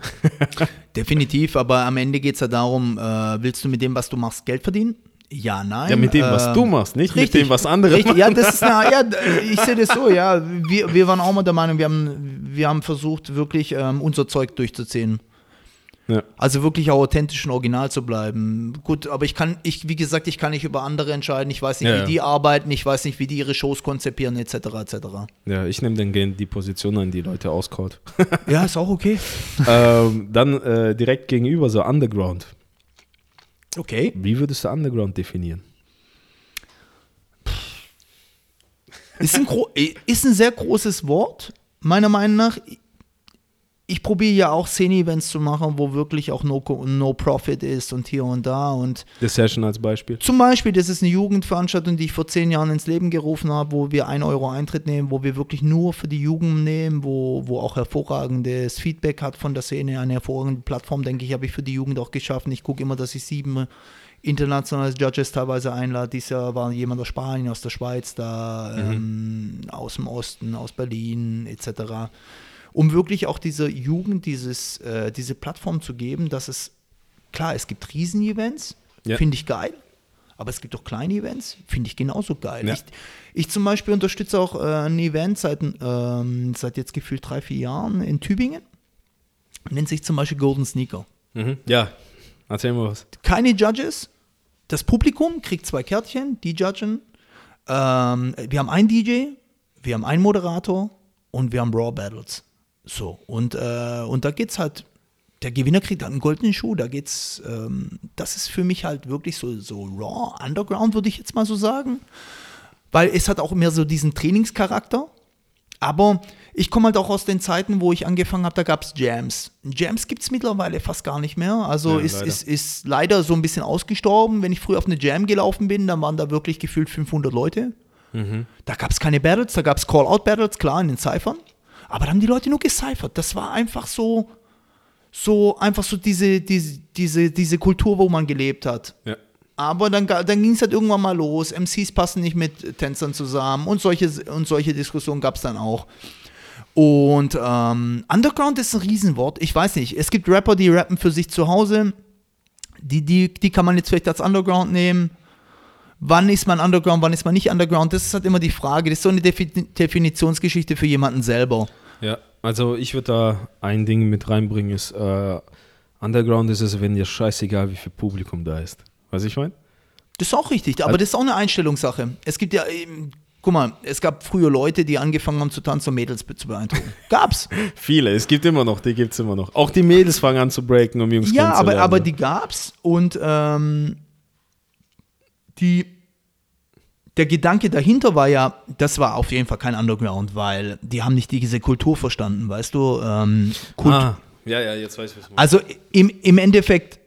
Definitiv, aber am Ende geht es ja darum, äh, willst du mit dem, was du machst, Geld verdienen? Ja, nein. Ja, mit dem, was Ähm, du machst, nicht Richtig, mit dem, was andere richtig, machen. Ja, das ist eine, ja, ich sehe das so, ja. Wir, wir waren auch mal der Meinung, wir haben, wir haben versucht, wirklich ähm, unser Zeug durchzuziehen. Ja. Also wirklich auch authentisch und original zu bleiben. Gut, aber ich kann, ich, wie gesagt, ich kann nicht über andere entscheiden. Ich weiß nicht, Ja, wie ja. die arbeiten, ich weiß nicht, wie die ihre Shows konzipieren, etc. etc. Ja, ich nehme dann gerne die Position an, die Leute auskaut. Ja, ist auch okay. ähm, dann äh, direkt gegenüber so Underground. Okay. Wie würdest du Underground definieren? Ist ein, gro- ist ein sehr großes Wort, meiner Meinung nach. Ich probiere ja auch Szene-Events zu machen, wo wirklich auch no, no Profit ist und hier und da. Und The Session als Beispiel. zum Beispiel, das ist eine Jugendveranstaltung, die ich vor zehn Jahren ins Leben gerufen habe, wo wir 1 Euro Eintritt nehmen, wo wir wirklich nur für die Jugend nehmen, wo, wo auch hervorragendes Feedback hat von der Szene. Eine hervorragende Plattform, denke ich, habe ich für die Jugend auch geschaffen. Ich gucke immer, dass ich sieben internationale Judges teilweise einlade. Dieses Jahr war jemand aus Spanien, aus der Schweiz da, ähm, aus dem Osten, aus Berlin etc um wirklich auch dieser Jugend dieses, äh, diese Plattform zu geben, dass es, klar, es gibt Riesen-Events, Ja. finde ich geil, aber es gibt auch kleine Events, finde ich genauso geil. Ja. Ich, ich zum Beispiel unterstütze auch äh, ein Event seit, ähm, seit jetzt gefühlt drei, vier Jahren in Tübingen, nennt sich zum Beispiel Golden Sneaker. Mhm. Ja, erzähl mal was. Keine Judges, das Publikum kriegt zwei Kärtchen, die judgen. Ähm, wir haben einen DJ, wir haben einen Moderator und wir haben Raw Battles. So, und, äh, und da geht's halt, der Gewinner kriegt halt einen goldenen Schuh, da geht's, ähm, das ist für mich halt wirklich so, so Raw, Underground, würde ich jetzt mal so sagen. Weil es hat auch mehr so diesen Trainingscharakter. Aber ich komme halt auch aus den Zeiten, wo ich angefangen habe, da gab es Jams. Jams gibt es mittlerweile fast gar nicht mehr. Also Ja, ist, leider. ist, ist leider so ein bisschen ausgestorben. Wenn ich früher auf eine Jam gelaufen bin, dann waren da wirklich gefühlt 500 Leute. Da gab es keine Battles, da gab es Call-Out-Battles, klar, in den Cyphern. Aber da haben die Leute nur gecyphert. Das war einfach so, so einfach so diese, diese, diese, diese Kultur, wo man gelebt hat. Ja. Aber dann, dann ging es halt irgendwann mal los. MCs passen nicht mit Tänzern zusammen und solche, und solche Diskussionen gab es dann auch. Und ähm, Underground ist ein Riesenwort. Ich weiß nicht. Es gibt Rapper, die rappen für sich zu Hause. Die, die, die kann man jetzt vielleicht als Underground nehmen. Wann ist man Underground, wann ist man nicht Underground? Das ist halt immer die Frage. Das ist so eine Defi Definitionsgeschichte für jemanden selber. Ja, also ich würde da ein Ding mit reinbringen, ist äh, Underground ist es, wenn dir scheißegal, wie viel Publikum da ist. Weißt du, ich meine? Das ist auch richtig, aber Also- das ist auch eine Einstellungssache. Es gibt ja, ähm, guck mal, es gab früher Leute, die angefangen haben zu tanzen, um Mädels zu beeindrucken. Gab's. Viele, es gibt immer noch, die gibt es immer noch. Auch die Mädels fangen an zu breaken, um Jungs ja, aber, kennenzulernen. aber die gab's und ähm, die, der Gedanke dahinter war ja, das war auf jeden Fall kein Underground, weil die haben nicht diese Kultur verstanden, weißt du? Ähm, Kult ah, ja, ja, jetzt weiß ich, was du. Also im, im Endeffekt,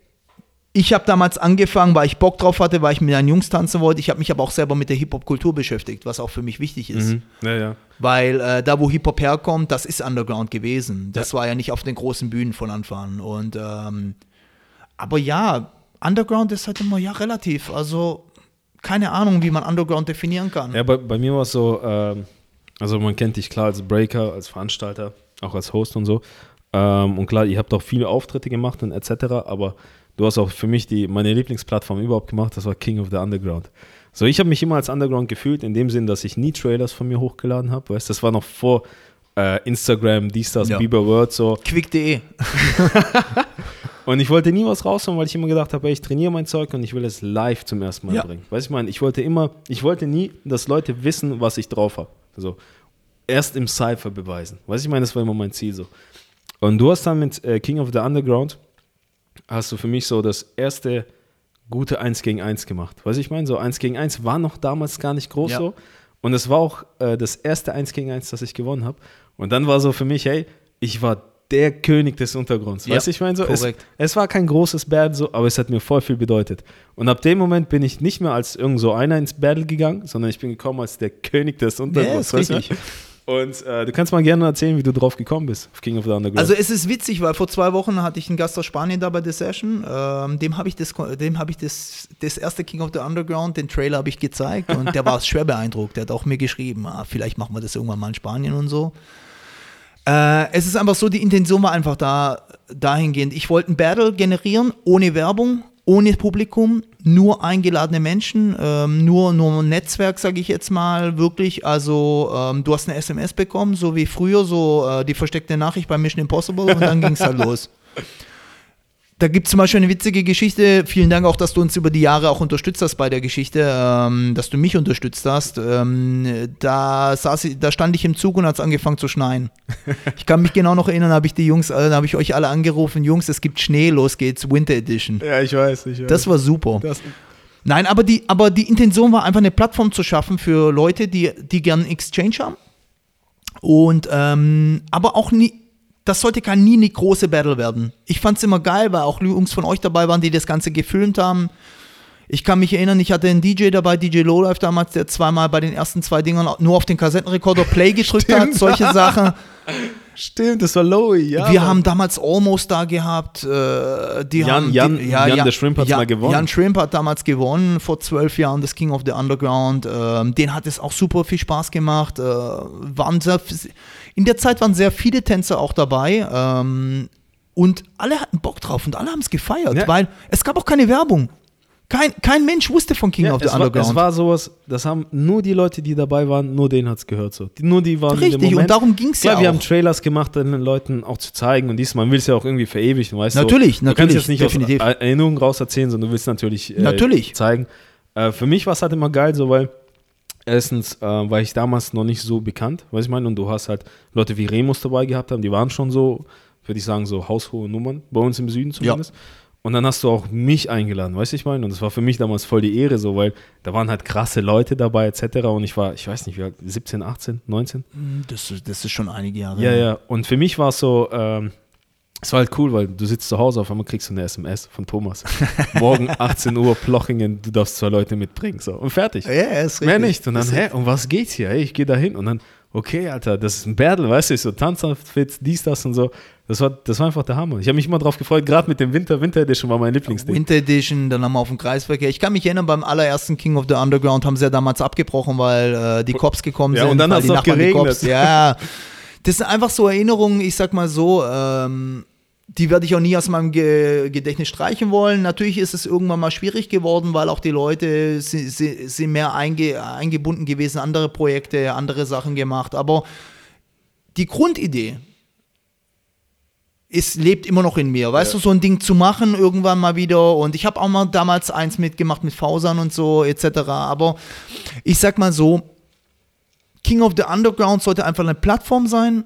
ich habe damals angefangen, weil ich Bock drauf hatte, weil ich mit meinen Jungs tanzen wollte. Ich habe mich aber auch selber mit der Hip-Hop-Kultur beschäftigt, was auch für mich wichtig ist. Mhm. Ja, ja. Weil äh, da, wo Hip-Hop herkommt, das ist Underground gewesen. Das war ja nicht auf den großen Bühnen von Anfang an. Und, ähm, aber ja, Underground ist halt immer ja relativ. Also keine Ahnung, wie man Underground definieren kann. Ja, bei, bei mir war es so, ähm, also man kennt dich klar als Breaker, als Veranstalter, auch als Host und so. Ähm, und klar, ihr habt auch viele Auftritte gemacht und etc., aber du hast auch für mich die, meine Lieblingsplattform überhaupt gemacht, das war King of the Underground. So, ich habe mich immer als Underground gefühlt, in dem Sinn, dass ich nie Trailers von mir hochgeladen habe, weißt das war noch vor äh, Instagram, dies, das, Ja. Bieber Word, so. Quick.de. Und ich wollte nie was raushauen, weil ich immer gedacht habe, ey, ich trainiere mein Zeug und ich will es live zum ersten Mal Ja. bringen. Weißt du, ich meine, ich wollte immer, ich wollte nie, dass Leute wissen, was ich drauf habe. Also erst im Cypher beweisen. Weißt du, ich meine, das war immer mein Ziel so. Und du hast dann mit äh, King of the Underground, hast du für mich so das erste gute 1 gegen 1 gemacht. Weißt du, ich meine, so 1 gegen 1 war noch damals gar nicht groß Ja. so. Und es war auch äh, das erste 1 gegen 1, das ich gewonnen habe. Und dann war so für mich, hey, ich war der König des Untergrunds. Ja, weißt du, ich meine so, es, es war kein großes Battle, so, aber es hat mir voll viel bedeutet. Und ab dem Moment bin ich nicht mehr als irgend so einer ins Battle gegangen, sondern ich bin gekommen als der König des Untergrunds. ist weißt du? Und äh, du kannst mal gerne erzählen, wie du drauf gekommen bist auf King of the Underground. Also es ist witzig, weil vor zwei Wochen hatte ich einen Gast aus Spanien da bei der Session. Ähm, dem habe ich, das, dem hab ich das, das erste King of the Underground, den Trailer habe ich gezeigt und der war schwer beeindruckt. Der hat auch mir geschrieben, ah, vielleicht machen wir das irgendwann mal in Spanien und so. Äh, es ist einfach so, die Intention war einfach da, dahingehend. Ich wollte ein Battle generieren, ohne Werbung, ohne Publikum, nur eingeladene Menschen, ähm, nur, nur ein Netzwerk, sage ich jetzt mal, wirklich. Also, ähm, du hast eine SMS bekommen, so wie früher, so äh, die versteckte Nachricht bei Mission Impossible und dann ging es halt los. Da gibt es zum Beispiel eine witzige Geschichte. Vielen Dank auch, dass du uns über die Jahre auch unterstützt hast bei der Geschichte, ähm, dass du mich unterstützt hast. Ähm, da, saß ich, da stand ich im Zug und hat es angefangen zu schneien. Ich kann mich genau noch erinnern, habe ich die Jungs, äh, habe ich euch alle angerufen, Jungs, es gibt Schnee, los geht's, Winter Edition. ja, ich weiß, ich weiß. Das war super. das, Nein, aber die, aber die Intention war einfach eine Plattform zu schaffen für Leute, die, die gern Exchange haben. Und ähm, aber auch nie, das sollte gar nie eine große Battle werden. Ich fand es immer geil, weil auch Jungs von euch dabei waren, die das Ganze gefilmt haben. Ich kann mich erinnern, ich hatte einen DJ dabei, DJ Lowlife damals, der zweimal bei den ersten zwei Dingern nur auf den Kassettenrekorder Play gedrückt hat, solche Sachen. Stimmt, das war Lowy, ja. Wir haben damals Almost da gehabt. Äh, die Jan, haben, Jan, die, ja, Jan, ja, der Shrimp hat ja, mal gewonnen. Jan Shrimp hat damals gewonnen, vor zwölf Jahren, das King of the Underground. Ähm, den hat es auch super viel Spaß gemacht. Äh, waren sehr, in der Zeit waren sehr viele Tänzer auch dabei. Ähm, und alle hatten Bock drauf und alle haben es gefeiert, Ja. weil es gab auch keine Werbung. Kein, kein Mensch wusste von King Ja, of the es, war, Underground. es war sowas, das haben nur die Leute, die dabei waren, nur denen hat es gehört so. Die, nur die waren Richtig, und darum ging es ja Klar, wir haben. Trailers gemacht, den Leuten auch zu zeigen und diesmal will es ja auch irgendwie verewigen, weißt Natürlich, du? Du kannst natürlich, jetzt nicht definitiv. aus Erinnerungen raus erzählen, sondern du willst natürlich, äh, Natürlich. zeigen. Äh, für mich war es halt immer geil, so weil erstens äh, war ich damals noch nicht so bekannt, weiß ich meine, und du hast halt Leute wie Remus dabei gehabt haben, die waren schon so, würde ich sagen, so haushohe Nummern, bei uns im Süden zumindest. Und dann hast du auch mich eingeladen, weißt du, ich meine? Und das war für mich damals voll die Ehre, so, weil da waren halt krasse Leute dabei, etc. Und ich war, ich weiß nicht, wie alt, 17, 18, 19? Das, ist- das ist schon einige Jahre. Ja, her. ja. Und für mich war es so, ähm, es war halt cool, weil du sitzt zu Hause, auf einmal kriegst du eine SMS von Thomas. Morgen 18 Uhr, Plochingen, du darfst zwei Leute mitbringen. So. Und fertig. Ja, ja, ist richtig. Mehr nicht. Und dann, hä, um was geht's hier? Hey, ich gehe da hin. Und dann, okay, Alter, das ist ein Battle, weißt du, so Tanzoutfits, dies, das und so. Das war, das war einfach der Hammer. Ich habe mich immer drauf gefreut, gerade mit dem Winter, Winter Edition war mein Lieblingsding. Winter Edition, dann haben wir auf dem Kreisverkehr. Ich kann mich erinnern, beim allerersten King of the Underground haben sie ja damals abgebrochen, weil äh, die Cops gekommen Ja, sind. und dann hat's die noch geregnet. Ja, das sind einfach so Erinnerungen, ich sag mal so, ähm, die werde ich auch nie aus meinem Ge Gedächtnis streichen wollen. Natürlich ist es irgendwann mal schwierig geworden, weil auch die Leute sind, mehr einge eingebunden gewesen, andere Projekte, andere Sachen gemacht. Aber die Grundidee es lebt immer noch in mir, weißt Ja. du, so ein Ding zu machen irgendwann mal wieder und ich habe auch mal damals eins mitgemacht mit Fausern und so etc., aber ich sag mal so, King of the Underground sollte einfach eine Plattform sein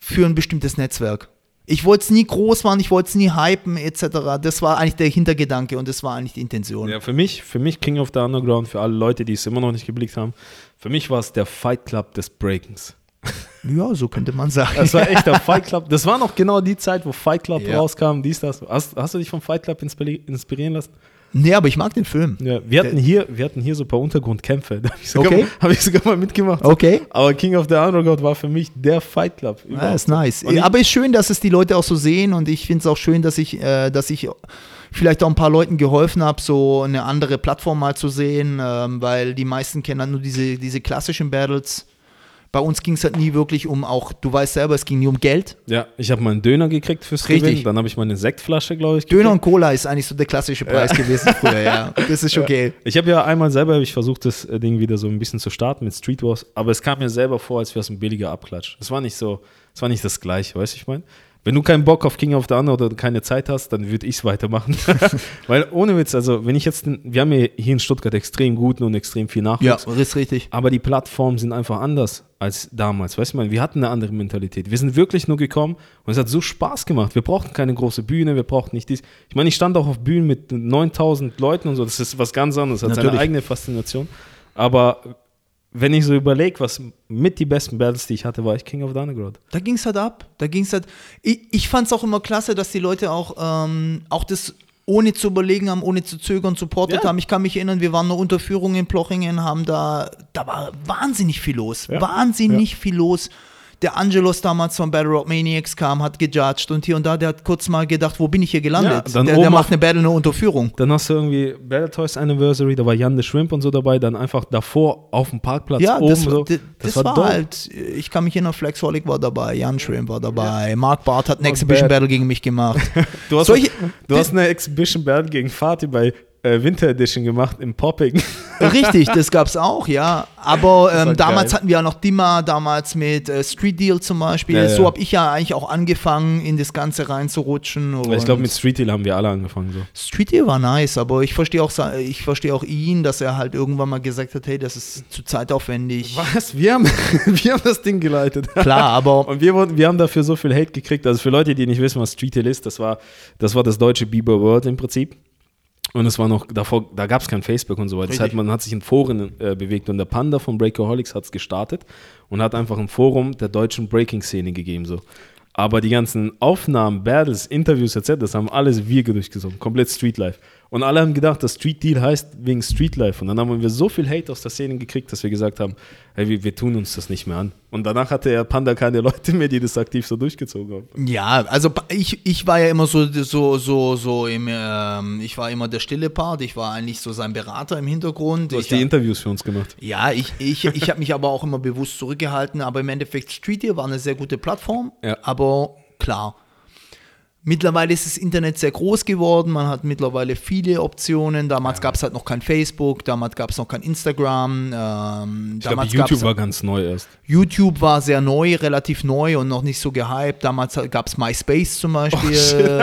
für ein bestimmtes Netzwerk. Ich wollte es nie groß machen, ich wollte es nie hypen etc., das war eigentlich der Hintergedanke und das war eigentlich die Intention. Ja, für mich, für mich King of the Underground, für alle Leute, die es immer noch nicht geblickt haben, für mich war es der Fight Club des Breakens. Ja, so könnte man sagen. Das war echt der Fight Club. Das war noch genau die Zeit, wo Fight Club Ja. rauskam, dies, das. Hast, hast du dich vom Fight Club inspiri inspirieren lassen? Nee, aber ich mag den Film. Ja, wir hatten hier, wir hatten hier so ein paar Untergrundkämpfe. Da habe ich, sogar Okay. mal- hab ich sogar mal mitgemacht. Okay. Aber King of the Underground war für mich der Fight Club. Ja, überhaupt. ist nice. Und Aber ist schön, dass es die Leute auch so sehen und ich finde es auch schön, dass ich, äh, dass ich vielleicht auch ein paar Leuten geholfen habe, so eine andere Plattform mal zu sehen, ähm, weil die meisten kennen halt nur diese, diese klassischen Battles. Bei uns ging es halt nie wirklich um auch, du weißt selber, es ging nie um Geld. Ja, ich habe mal einen Döner gekriegt fürs Richtig. Gewinnen. Dann habe ich mal eine Sektflasche, glaube ich. Döner und gekriegt. Cola ist eigentlich so der klassische Preis gewesen früher, ja. Das ist schon okay. Ich habe ja einmal selber ich versucht, das äh, Ding wieder so ein bisschen zu starten mit Street Wars, aber es kam mir selber vor, als wäre es ein billiger Abklatsch. Es war nicht so, es war nicht das Gleiche, weißt du, ich meine? Wenn du keinen Bock auf King of the Under oder keine Zeit hast, dann würde ich es weitermachen. Weil ohne Witz, also wenn ich jetzt, wir haben hier in Stuttgart extrem guten und extrem viel Ja, Nachwuchs. ist richtig. Aber die Plattformen sind einfach anders als damals. Weißt du, man, wir hatten eine andere Mentalität. Wir sind wirklich nur gekommen und es hat so Spaß gemacht. Wir brauchten keine große Bühne, wir brauchten nicht dies. Ich meine, ich stand auch auf Bühnen mit 9000 Leuten und so. Das ist was ganz anderes, hat seine Natürlich. eigene Faszination. Aber wenn ich so überlege, was mit die besten Battles, die ich hatte, war ich King of the Underground. Da ging es halt ab. Da ging es halt. Ich, ich fand es auch immer klasse, dass die Leute auch, ähm, auch das ohne zu überlegen haben, ohne zu zögern, supportet Ja. haben. Ich kann mich erinnern, wir waren eine Unterführung in Plochingen, haben da, da war wahnsinnig viel los. Ja. Wahnsinnig viel los. Der Angelos damals von Battle Rock Maniacs kam, hat gejudged und hier und da, der hat kurz mal gedacht, wo bin ich hier gelandet? Ja, dann der der macht eine Battle, eine Unterführung. Dann hast du irgendwie Battle Toys Anniversary, da war Jan the Shrimp und so dabei, dann einfach davor auf dem Parkplatz Ja, oben das, so. das, das, war, dope. halt, ich kann mich erinnern, Flexholic war dabei, Jan Shrimp war dabei, Mark Barth hat eine Exhibition. Battle gegen mich gemacht. Du hast, Solche- du hast eine Exhibition Battle gegen Fatih bei äh, Winter Edition gemacht im Popping. Richtig, das gab's auch, ja. Aber ähm, damals geil. hatten wir ja noch Dima, damals mit äh, Street Deal zum Beispiel. Ja, ja. So habe ich ja eigentlich auch angefangen, in das Ganze reinzurutschen. ich glaube, mit Street Deal haben wir alle angefangen. So. Street Deal war nice, aber ich verstehe auch, ich verstehe auch ihn, dass er halt irgendwann mal gesagt hat, hey, das ist zu zeitaufwendig. Was? Wir haben, wir haben das Ding geleitet. Klar, aber Und wir, wurden, wir haben dafür so viel Hate gekriegt. Also für Leute, die nicht wissen, was Street Deal ist, das war das, war das deutsche Bieber World im Prinzip. Und es war noch davor, da gab es kein Facebook und so weiter. Das heißt, man hat sich in Foren äh, bewegt und der Panda von Breakaholics hat es gestartet und hat einfach ein Forum der deutschen Breaking-Szene gegeben. So. Aber die ganzen Aufnahmen, Battles, Interviews etc., das haben alles wir durchgesungen. Komplett Street Life. Und alle haben gedacht, dass Street Deal heißt wegen Street Life. Und dann haben wir so viel Hate aus der Szene gekriegt, dass wir gesagt haben, hey, wir, wir tun uns das nicht mehr an. Und danach hatte er Panda keine Leute mehr, die das aktiv so durchgezogen haben. Ja, also ich, ich war ja immer so, so, so, so im, ähm, ich war immer der stille Part, ich war eigentlich so sein Berater im Hintergrund. Du hast ich die hab- Interviews für uns gemacht. Ja, ich, ich, ich habe mich aber auch immer bewusst zurückgehalten, aber im Endeffekt Street Deal war eine sehr gute Plattform, Ja. aber klar. Mittlerweile ist das Internet sehr groß geworden, man hat mittlerweile viele Optionen. Damals gab es halt noch kein Facebook, damals gab es noch kein Instagram. Ähm, Ich glaube, YouTube war ganz neu erst. YouTube war sehr neu, relativ neu und noch nicht so gehypt. Damals gab es MySpace zum Beispiel.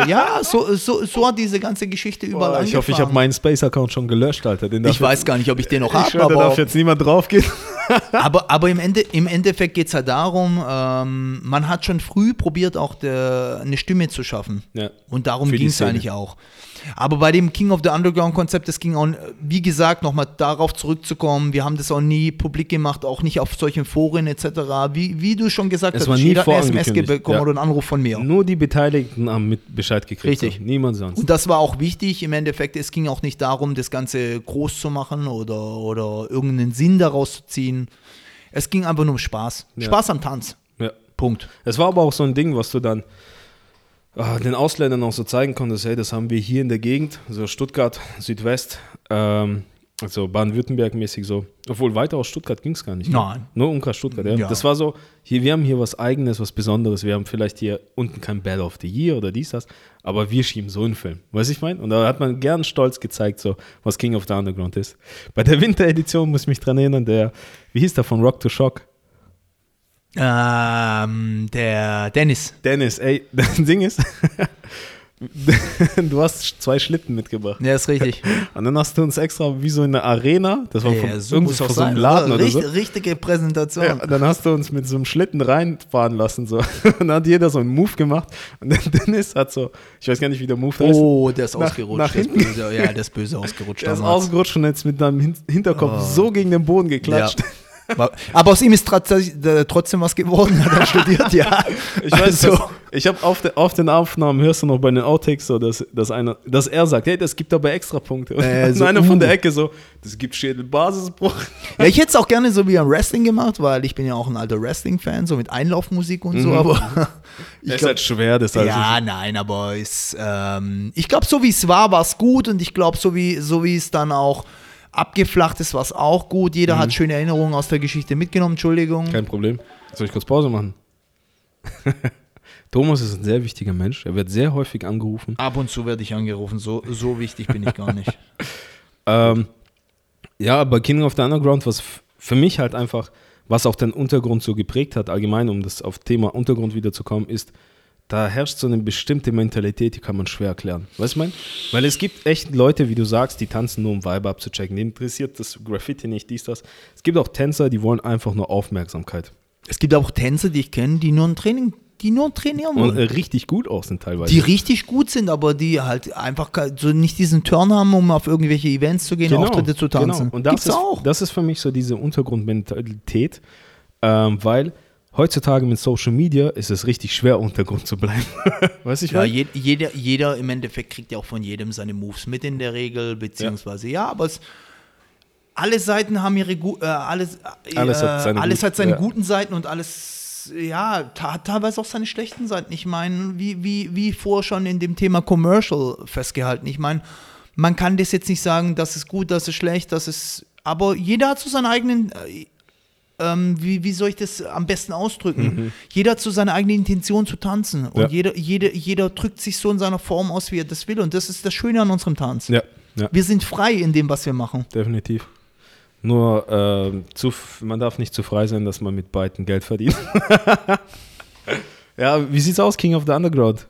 Oh, ja, so, so, so hat diese ganze Geschichte überall Boah, ich hoffe, ich habe angefangen. meinen Space-Account schon gelöscht, Alter. Ich weiß gar nicht, ob ich den noch habe, da aber darf jetzt niemand draufgehen. aber, aber im, Ende, im Endeffekt geht es halt darum, ähm, man hat schon früh probiert, auch der, eine Stimme zu schaffen. Ja. Und darum ging es eigentlich auch. Aber bei dem King of the Underground-Konzept, das ging auch, wie gesagt, nochmal darauf zurückzukommen, wir haben das auch nie publik gemacht, auch nicht auf solchen Foren etc. Wie, wie du schon gesagt Es hast, war nie jeder eine SMS bekommen ja. oder einen Anruf von mir. Nur die Beteiligten haben mit Bescheid gekriegt. Richtig. So. Niemand sonst. Und das war auch wichtig. Im Endeffekt, es ging auch nicht darum, das Ganze groß zu machen oder, oder irgendeinen Sinn daraus zu ziehen. Es ging einfach nur um Spaß. Ja. Spaß am Tanz. ja. Punkt. Es war aber auch so ein Ding, was du dann den Ausländern auch so zeigen konntest, hey, das haben wir hier in der Gegend, so Stuttgart, Südwest, ähm, also Baden-Württemberg-mäßig so. Obwohl weiter aus Stuttgart ging es gar nicht. ne? Nein. Nur Umkreis Stuttgart, ja. Ja. Das war so, hier, wir haben hier was Eigenes, was Besonderes. Wir haben vielleicht hier unten kein Battle of the Year oder dies, das, aber wir schieben so einen Film. Weißt du, ich meine? Und da hat man gern stolz gezeigt, so, was King of the Underground ist. Bei der Winteredition muss ich mich dran erinnern, der, wie hieß der von Rock to Shock? Ähm, der Dennis. Dennis, ey, das Ding ist, du hast zwei Schlitten mitgebracht. Ja, ist richtig. Und dann hast du uns extra wie so in einer Arena, das war Ja, von, so irgendwo von so einem Laden oder Richt- so. Richtige Präsentation. Ja, dann hast du uns mit so einem Schlitten reinfahren lassen. So. Und dann hat jeder so einen Move gemacht. Und der Dennis hat so, ich weiß gar nicht, wie der Move heißt. Oh, der ist Nach- ausgerutscht. nach der ist hinten. böse. Ja, der ist böse ausgerutscht. Der ist damals. ausgerutscht und jetzt mit deinem Hin Hinterkopf so gegen den Boden geklatscht. Ja. Aber- aus ihm ist äh, trotzdem was geworden. Er hat dann studiert, ja. Ich weiß, Also- ich habe auf, de, auf den Aufnahmen hörst du noch bei den Outtakes so, dass, dass, einer, dass er sagt, hey, das gibt aber extra Punkte. Und Äh, so, einer von uh. der Ecke so, das gibt Schädelbasisbruch. Ja, ich hätte es auch gerne so wie am Wrestling gemacht, weil ich bin ja auch ein alter Wrestling-Fan, so mit Einlaufmusik und so, Mhm. aber ich ist halt schwer, das alles. ja, nein, aber ist, ähm, ich glaube, so wie es war, war es gut und ich glaube, so wie, so wie es dann auch abgeflacht ist, war es auch gut. Jeder hat schöne Erinnerungen aus der Geschichte mitgenommen, Entschuldigung. Kein Problem. Soll ich kurz Pause machen? Thomas ist ein sehr wichtiger Mensch. Er wird sehr häufig angerufen. Ab und zu werde ich angerufen, so, so wichtig bin ich gar nicht. Ähm, ja, bei King of the Underground, was für mich halt einfach, was auch den Untergrund so geprägt hat, allgemein, um das auf Thema Untergrund wiederzukommen, ist, da herrscht so eine bestimmte Mentalität, die kann man schwer erklären. Weißt du, mein? Weil es gibt echt Leute, wie du sagst, die tanzen nur, um Vibe abzuchecken. Die interessiert das Graffiti nicht, dies, das. Es gibt auch Tänzer, die wollen einfach nur Aufmerksamkeit. Es gibt auch Tänzer, die ich kenne, die nur ein Training, die nur trainieren Und wollen. äh, richtig gut aus sind teilweise. die richtig gut sind, aber die halt einfach so nicht diesen Turn haben, um auf irgendwelche Events zu gehen, Auftritte zu tanzen. Genau. Und das Gibt's ist, auch. das ist für mich so diese Untergrundmentalität, ähm, weil heutzutage mit Social Media ist es richtig schwer, Untergrund zu bleiben. weißt du, ich Ja, je, jeder, jeder im Endeffekt kriegt ja auch von jedem seine Moves mit in der Regel, beziehungsweise ja, aber es, alle Seiten haben ihre äh, alles, äh, Alles hat seine alles gut- hat seine ja. guten Seiten und alles ja, hat teilweise auch seine schlechten Seiten. Ich meine, wie, wie, wie vorher schon in dem Thema Commercial festgehalten. Ich meine, man kann das jetzt nicht sagen, das ist gut, das ist schlecht, das ist. Aber jeder hat so seinen eigenen. Äh, ähm, wie, wie soll ich das am besten ausdrücken? Jeder hat so seine eigene Intention zu tanzen. Und Mhm. Ja. jeder, jeder, jeder drückt sich so in seiner Form aus, wie er das will. Und das ist das Schöne an unserem Tanz. Ja, ja, Wir sind frei in dem, was wir machen. definitiv. Nur, ähm, zu, man darf nicht zu frei sein, dass man mit beiden Geld verdient. ja, wie sieht's aus, King of the Underground?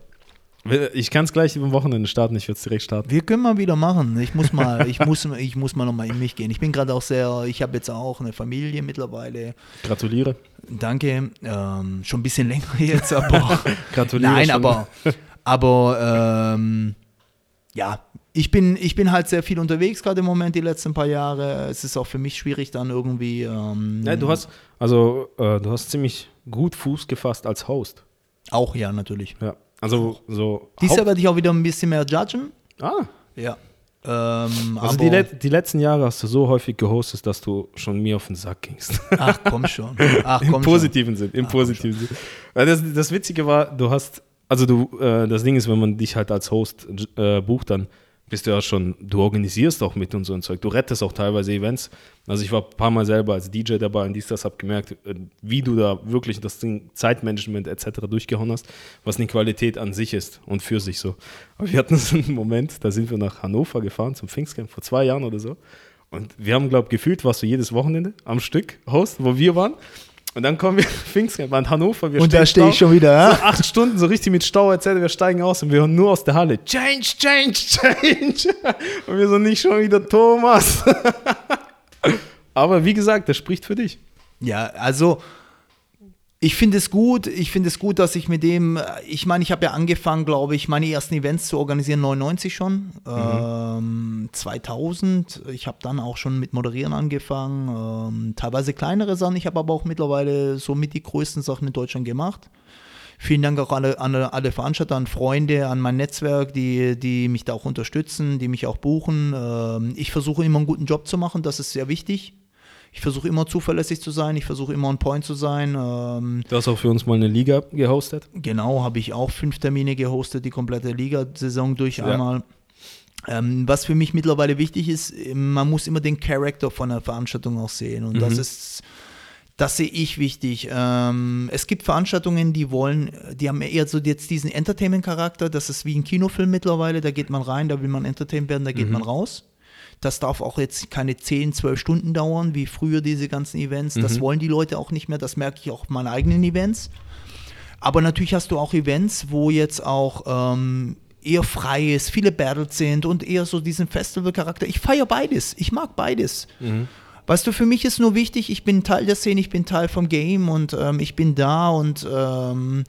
Ich kann es gleich am Wochenende starten, ich würde es direkt starten. Wir können mal wieder machen. Ich muss mal, ich muss, ich muss mal nochmal in mich gehen. Ich bin gerade auch sehr, ich habe jetzt auch eine Familie mittlerweile. Gratuliere. Danke. Ähm, schon ein bisschen länger jetzt, aber. Gratuliere Nein, schon. aber, aber ähm, ja, ich bin, ich bin halt sehr viel unterwegs gerade im Moment, die letzten paar Jahre. Es ist auch für mich schwierig, dann irgendwie. Ähm, Ja, du hast, also, äh, du hast ziemlich gut Fuß gefasst als Host. Auch ja, natürlich. Ja. Also so. Dieses Jahr Haupt- werde ich auch wieder ein bisschen mehr judgen. ah, Ja. Ähm, also aber, die, let die letzten Jahre hast du so häufig gehostet, dass du schon mir auf den Sack gingst. ach komm schon. Ach Im komm positiven Sinn, im positiven Sinn. Weil Das, das Witzige war, du hast, also du, äh, das Ding ist, wenn man dich halt als Host äh, bucht, dann bist du ja schon, du organisierst auch mit und so ein Zeug. Du rettest auch teilweise Events. Also ich war ein paar Mal selber als DJ dabei und dies, das, hab gemerkt, äh, wie du da wirklich das Ding Zeitmanagement etc. durchgehauen hast, was eine Qualität an sich ist und für sich so. Aber wir hatten so einen Moment, da sind wir nach Hannover gefahren zum Pfingstcamp vor zwei Jahren oder so. Und wir haben, glaube ich, gefühlt, warst du jedes Wochenende am Stück Host, wo wir waren. Und dann kommen wir Pfingstcamp an Hannover. Wir Und da stehe ich schon wieder, ja? So acht Stunden, so richtig mit Stau erzählt, wir steigen aus und wir hören nur aus der Halle, Change, Change, Change. Und wir so nicht schon wieder Thomas. Aber wie gesagt, das spricht für dich. Ja, also ich finde es gut. Ich finde es gut, dass ich mit dem, ich meine, ich habe ja angefangen, glaube ich, meine ersten Events zu organisieren, 99 schon, ähm, 2000. Ich habe dann auch schon mit Moderieren angefangen, ähm, teilweise kleinere Sachen. Ich habe aber auch mittlerweile so mit die größten Sachen in Deutschland gemacht. Vielen Dank auch alle, an alle Veranstalter, an Freunde, an mein Netzwerk, die, die mich da auch unterstützen, die mich auch buchen. Ähm, ich versuche immer einen guten Job zu machen, das ist sehr wichtig. Ich versuche immer zuverlässig zu sein, ich versuche immer on point zu sein. Ähm, Du hast auch für uns mal eine Liga gehostet. genau, habe ich auch fünf Termine gehostet, die komplette Liga-Saison durch Ja. einmal. Ähm, was für mich mittlerweile wichtig ist, man muss immer den Charakter von der Veranstaltung auch sehen. Und das Mhm. ist, das sehe ich wichtig. Ähm, es gibt Veranstaltungen, die wollen, die haben eher so jetzt diesen Entertainment-Charakter. Das ist wie ein Kinofilm mittlerweile. Da geht man rein, da will man entertained werden, da geht Mhm. man raus. Das darf auch jetzt keine 10, 12 Stunden dauern, wie früher diese ganzen Events. Das Mhm. wollen die Leute auch nicht mehr. Das merke ich auch auf meinen eigenen Events. Aber natürlich hast du auch Events, wo jetzt auch ähm, eher frei ist, viele Battles sind und eher so diesen Festival-Charakter. Ich feiere beides. Ich mag beides. Weißt du, für mich ist nur wichtig, ich bin Teil der Szene, ich bin Teil vom Game und ähm, ich bin da und ähm,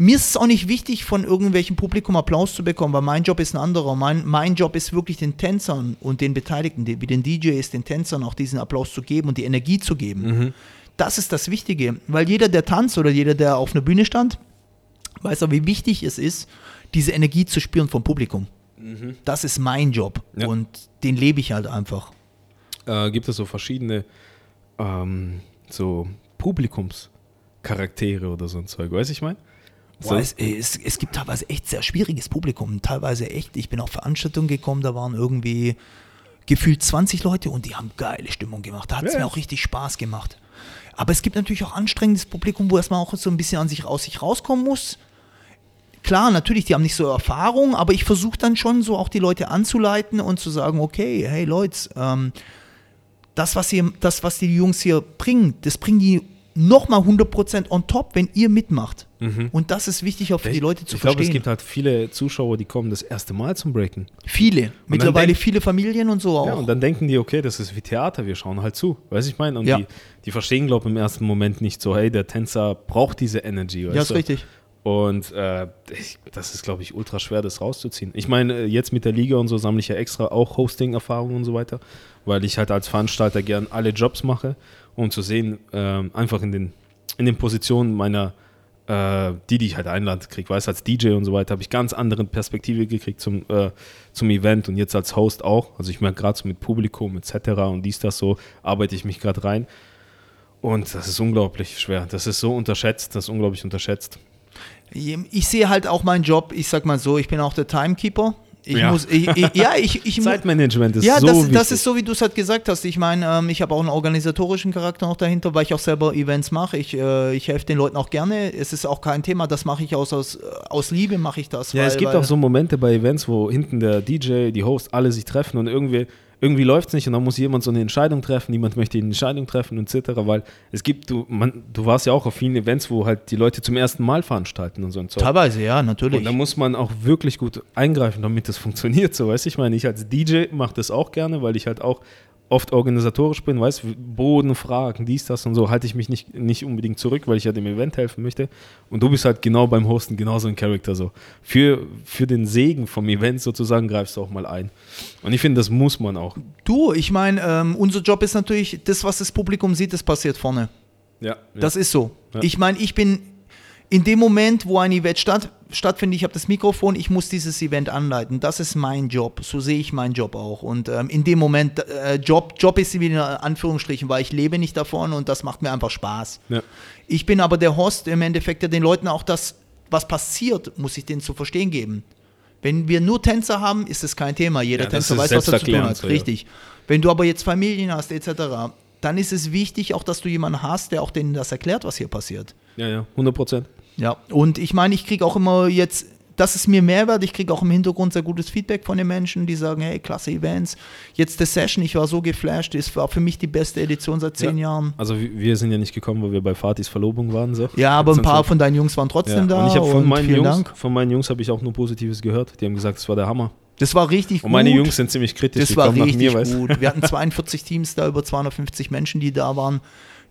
mir ist es auch nicht wichtig, von irgendwelchem Publikum Applaus zu bekommen, weil mein Job ist ein anderer. Mein, mein Job ist wirklich den Tänzern und den Beteiligten, wie den DJs, den Tänzern auch diesen Applaus zu geben und die Energie zu geben. Das ist das Wichtige, weil jeder, der tanzt oder jeder, der auf einer Bühne stand, weiß auch, wie wichtig es ist, diese Energie zu spüren vom Publikum. Das ist mein Job Ja. und den lebe ich halt einfach. Äh, gibt es so verschiedene ähm, so Publikumscharaktere oder so ein Zeug, weißt du, ich Boah, es, es, es gibt teilweise echt sehr schwieriges Publikum. Teilweise echt. Ich bin auf Veranstaltungen gekommen, da waren irgendwie gefühlt 20 Leute und die haben geile Stimmung gemacht. Da hat es Ja. mir auch richtig Spaß gemacht. Aber es gibt natürlich auch anstrengendes Publikum, wo erstmal auch so ein bisschen an sich, aus sich rauskommen muss. Klar, natürlich, die haben nicht so Erfahrung, aber ich versuche dann schon so auch die Leute anzuleiten und zu sagen, okay, hey Leute, ähm, das, was ihr, das, was die Jungs hier bringen, das bringen die nochmal 100% on top, wenn ihr mitmacht. Und das ist wichtig auch für die Leute zu ich glaube, verstehen. es gibt halt viele Zuschauer, die kommen das erste Mal zum Breaken. viele, mittlerweile denk- viele Familien und so auch. Ja, und dann denken die, okay, das ist wie Theater, wir schauen halt zu. Weißt du, ich meine? Und Ja. die, die verstehen, glaube ich, im ersten Moment nicht so, hey, der Tänzer braucht diese Energy. Weißt ja, ist du? richtig. Und äh, ich, das ist, glaube ich, ultra schwer, das rauszuziehen. Ich meine, äh, jetzt mit der Liga und so sammle ich ja extra auch Hosting-Erfahrungen und so weiter, weil ich halt als Veranstalter gern alle Jobs mache, um zu sehen, ähm, einfach in den, in den Positionen meiner, äh, die, die ich halt einlade, kriege. Weißt als DJ und so weiter, habe ich ganz andere Perspektive gekriegt zum, äh, zum Event und jetzt als Host auch. Also ich merke gerade so mit Publikum etc. und dies, das so, arbeite ich mich gerade rein. Und das ist unglaublich schwer. Das ist so unterschätzt, das ist unglaublich unterschätzt. Ich sehe halt auch meinen Job, ich sag mal so, ich bin auch der Timekeeper. Ich Ja. muss, ich, ich, ja, ich, ich Zeitmanagement ist ja, so das, wichtig. das ist so, wie du es halt gesagt hast. Ich meine, ähm, ich habe auch einen organisatorischen Charakter noch dahinter, weil ich auch selber Events mache. Ich, äh, ich helfe den Leuten auch gerne. Es ist auch kein Thema, das mache ich aus, aus, aus Liebe, mache ich das. ja, weil, es gibt auch so Momente bei Events, wo hinten der DJ, die Host, alle sich treffen und irgendwie, irgendwie läuft es nicht und dann muss jemand so eine Entscheidung treffen, niemand möchte eine Entscheidung treffen und etc., weil es gibt, du, man, du warst ja auch auf vielen Events, wo halt die Leute zum ersten Mal veranstalten und so ein Zeug. Teilweise, ja, natürlich. Und da muss man auch wirklich gut eingreifen, damit das funktioniert. So, weißt du, ich meine, ich als DJ mache das auch gerne, weil ich halt auch oft organisatorisch bin, weißt du, Bodenfragen, dies, das und so, halte ich mich nicht, nicht unbedingt zurück, weil ich ja dem Event helfen möchte. Und du bist halt genau beim Hosten genauso ein Charakter so. Für, für den Segen vom Event sozusagen greifst du auch mal ein. Und ich finde, das muss man auch. du, ich meine, ähm, unser Job ist natürlich, das, was das Publikum sieht, das passiert vorne. Ja. Das ist so. Ja. Ich meine, ich bin, in dem Moment, wo ein Event statt, stattfindet, ich habe das Mikrofon, ich muss dieses Event anleiten. Das ist mein Job. So sehe ich meinen Job auch. Und ähm, in dem Moment, äh, Job, Job ist in Anführungsstrichen, weil ich lebe nicht davon und das macht mir einfach Spaß. Ja. Ich bin aber der Host im Endeffekt, der den Leuten auch das, was passiert, muss ich denen zu verstehen geben. Wenn wir nur Tänzer haben, ist es kein Thema. Jeder Ja, Tänzer weiß, was er zu tun hat. so, ja. Richtig. Wenn du aber jetzt Familien hast, etc., dann ist es wichtig auch, dass du jemanden hast, der auch denen das erklärt, was hier passiert. Ja, ja, 100 Prozent. Ja, und ich meine, ich kriege auch immer jetzt, das ist mir Mehrwert, ich kriege auch im Hintergrund sehr gutes Feedback von den Menschen, die sagen, hey, klasse Events. Jetzt die Session, ich war so geflasht, es war für mich die beste Edition seit zehn Ja. Jahren. Also wir sind ja nicht gekommen, weil wir bei Fatis Verlobung waren. So. Ja, aber ein paar von deinen Jungs waren trotzdem ja. da. Und ich habe von meinen vielen Jungs, Dank. von meinen Jungs habe ich auch nur Positives gehört. Die haben gesagt, es war der Hammer. Das war richtig Und meine gut. Jungs sind ziemlich kritisch. Das die war richtig mir, weißt gut. Wir hatten 42 Teams da, über 250 Menschen, die da waren.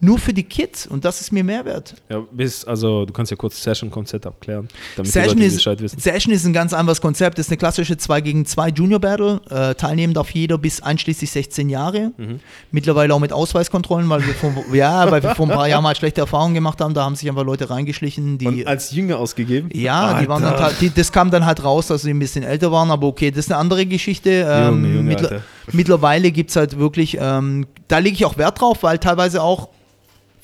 Nur für die Kids und das ist mir Mehrwert. Ja, bis, also du kannst ja kurz Session-Konzept abklären, damit Session die Leute ist, Bescheid wissen. Session ist ein ganz anderes Konzept. Das ist eine klassische 2 gegen 2 Junior Battle. Äh, teilnehmen darf jeder bis einschließlich 16 Jahre. Mhm. Mittlerweile auch mit Ausweiskontrollen, weil wir vor, ja, weil wir vor ein paar Jahren mal schlechte Erfahrungen gemacht haben. Da haben sich einfach Leute reingeschlichen, die. Und als Jünger ausgegeben? ja, die waren dann, Alter. die, das kam dann halt raus, dass sie ein bisschen älter waren, aber okay, das ist eine andere Geschichte. Ähm, Junge, Junge, mittler- Alter. mittlerweile gibt es halt wirklich, ähm, da lege ich auch Wert drauf, weil teilweise auch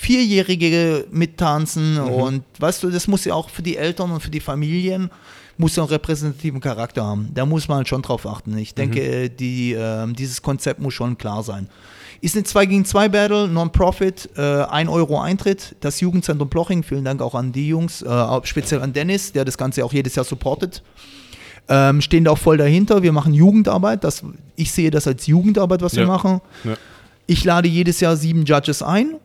Vierjährige mittanzen Mhm. und weißt du, das muss ja auch für die Eltern und für die Familien muss ja einen repräsentativen Charakter haben. Da muss man schon drauf achten. Ich denke, Mhm. äh, die, ähm, dieses Konzept muss schon klar sein. Ist eine 2 gegen 2 Battle, Non-Profit, äh, 1 Euro Eintritt. Das Jugendzentrum Ploching, vielen Dank auch an die Jungs, äh, speziell an Dennis, der das Ganze auch jedes Jahr supportet. Ähm, stehen da auch voll dahinter. Wir machen Jugendarbeit. Das, ich sehe das als Jugendarbeit, was wir Ja. machen. Ja. Ich lade jedes Jahr sieben Judges ein,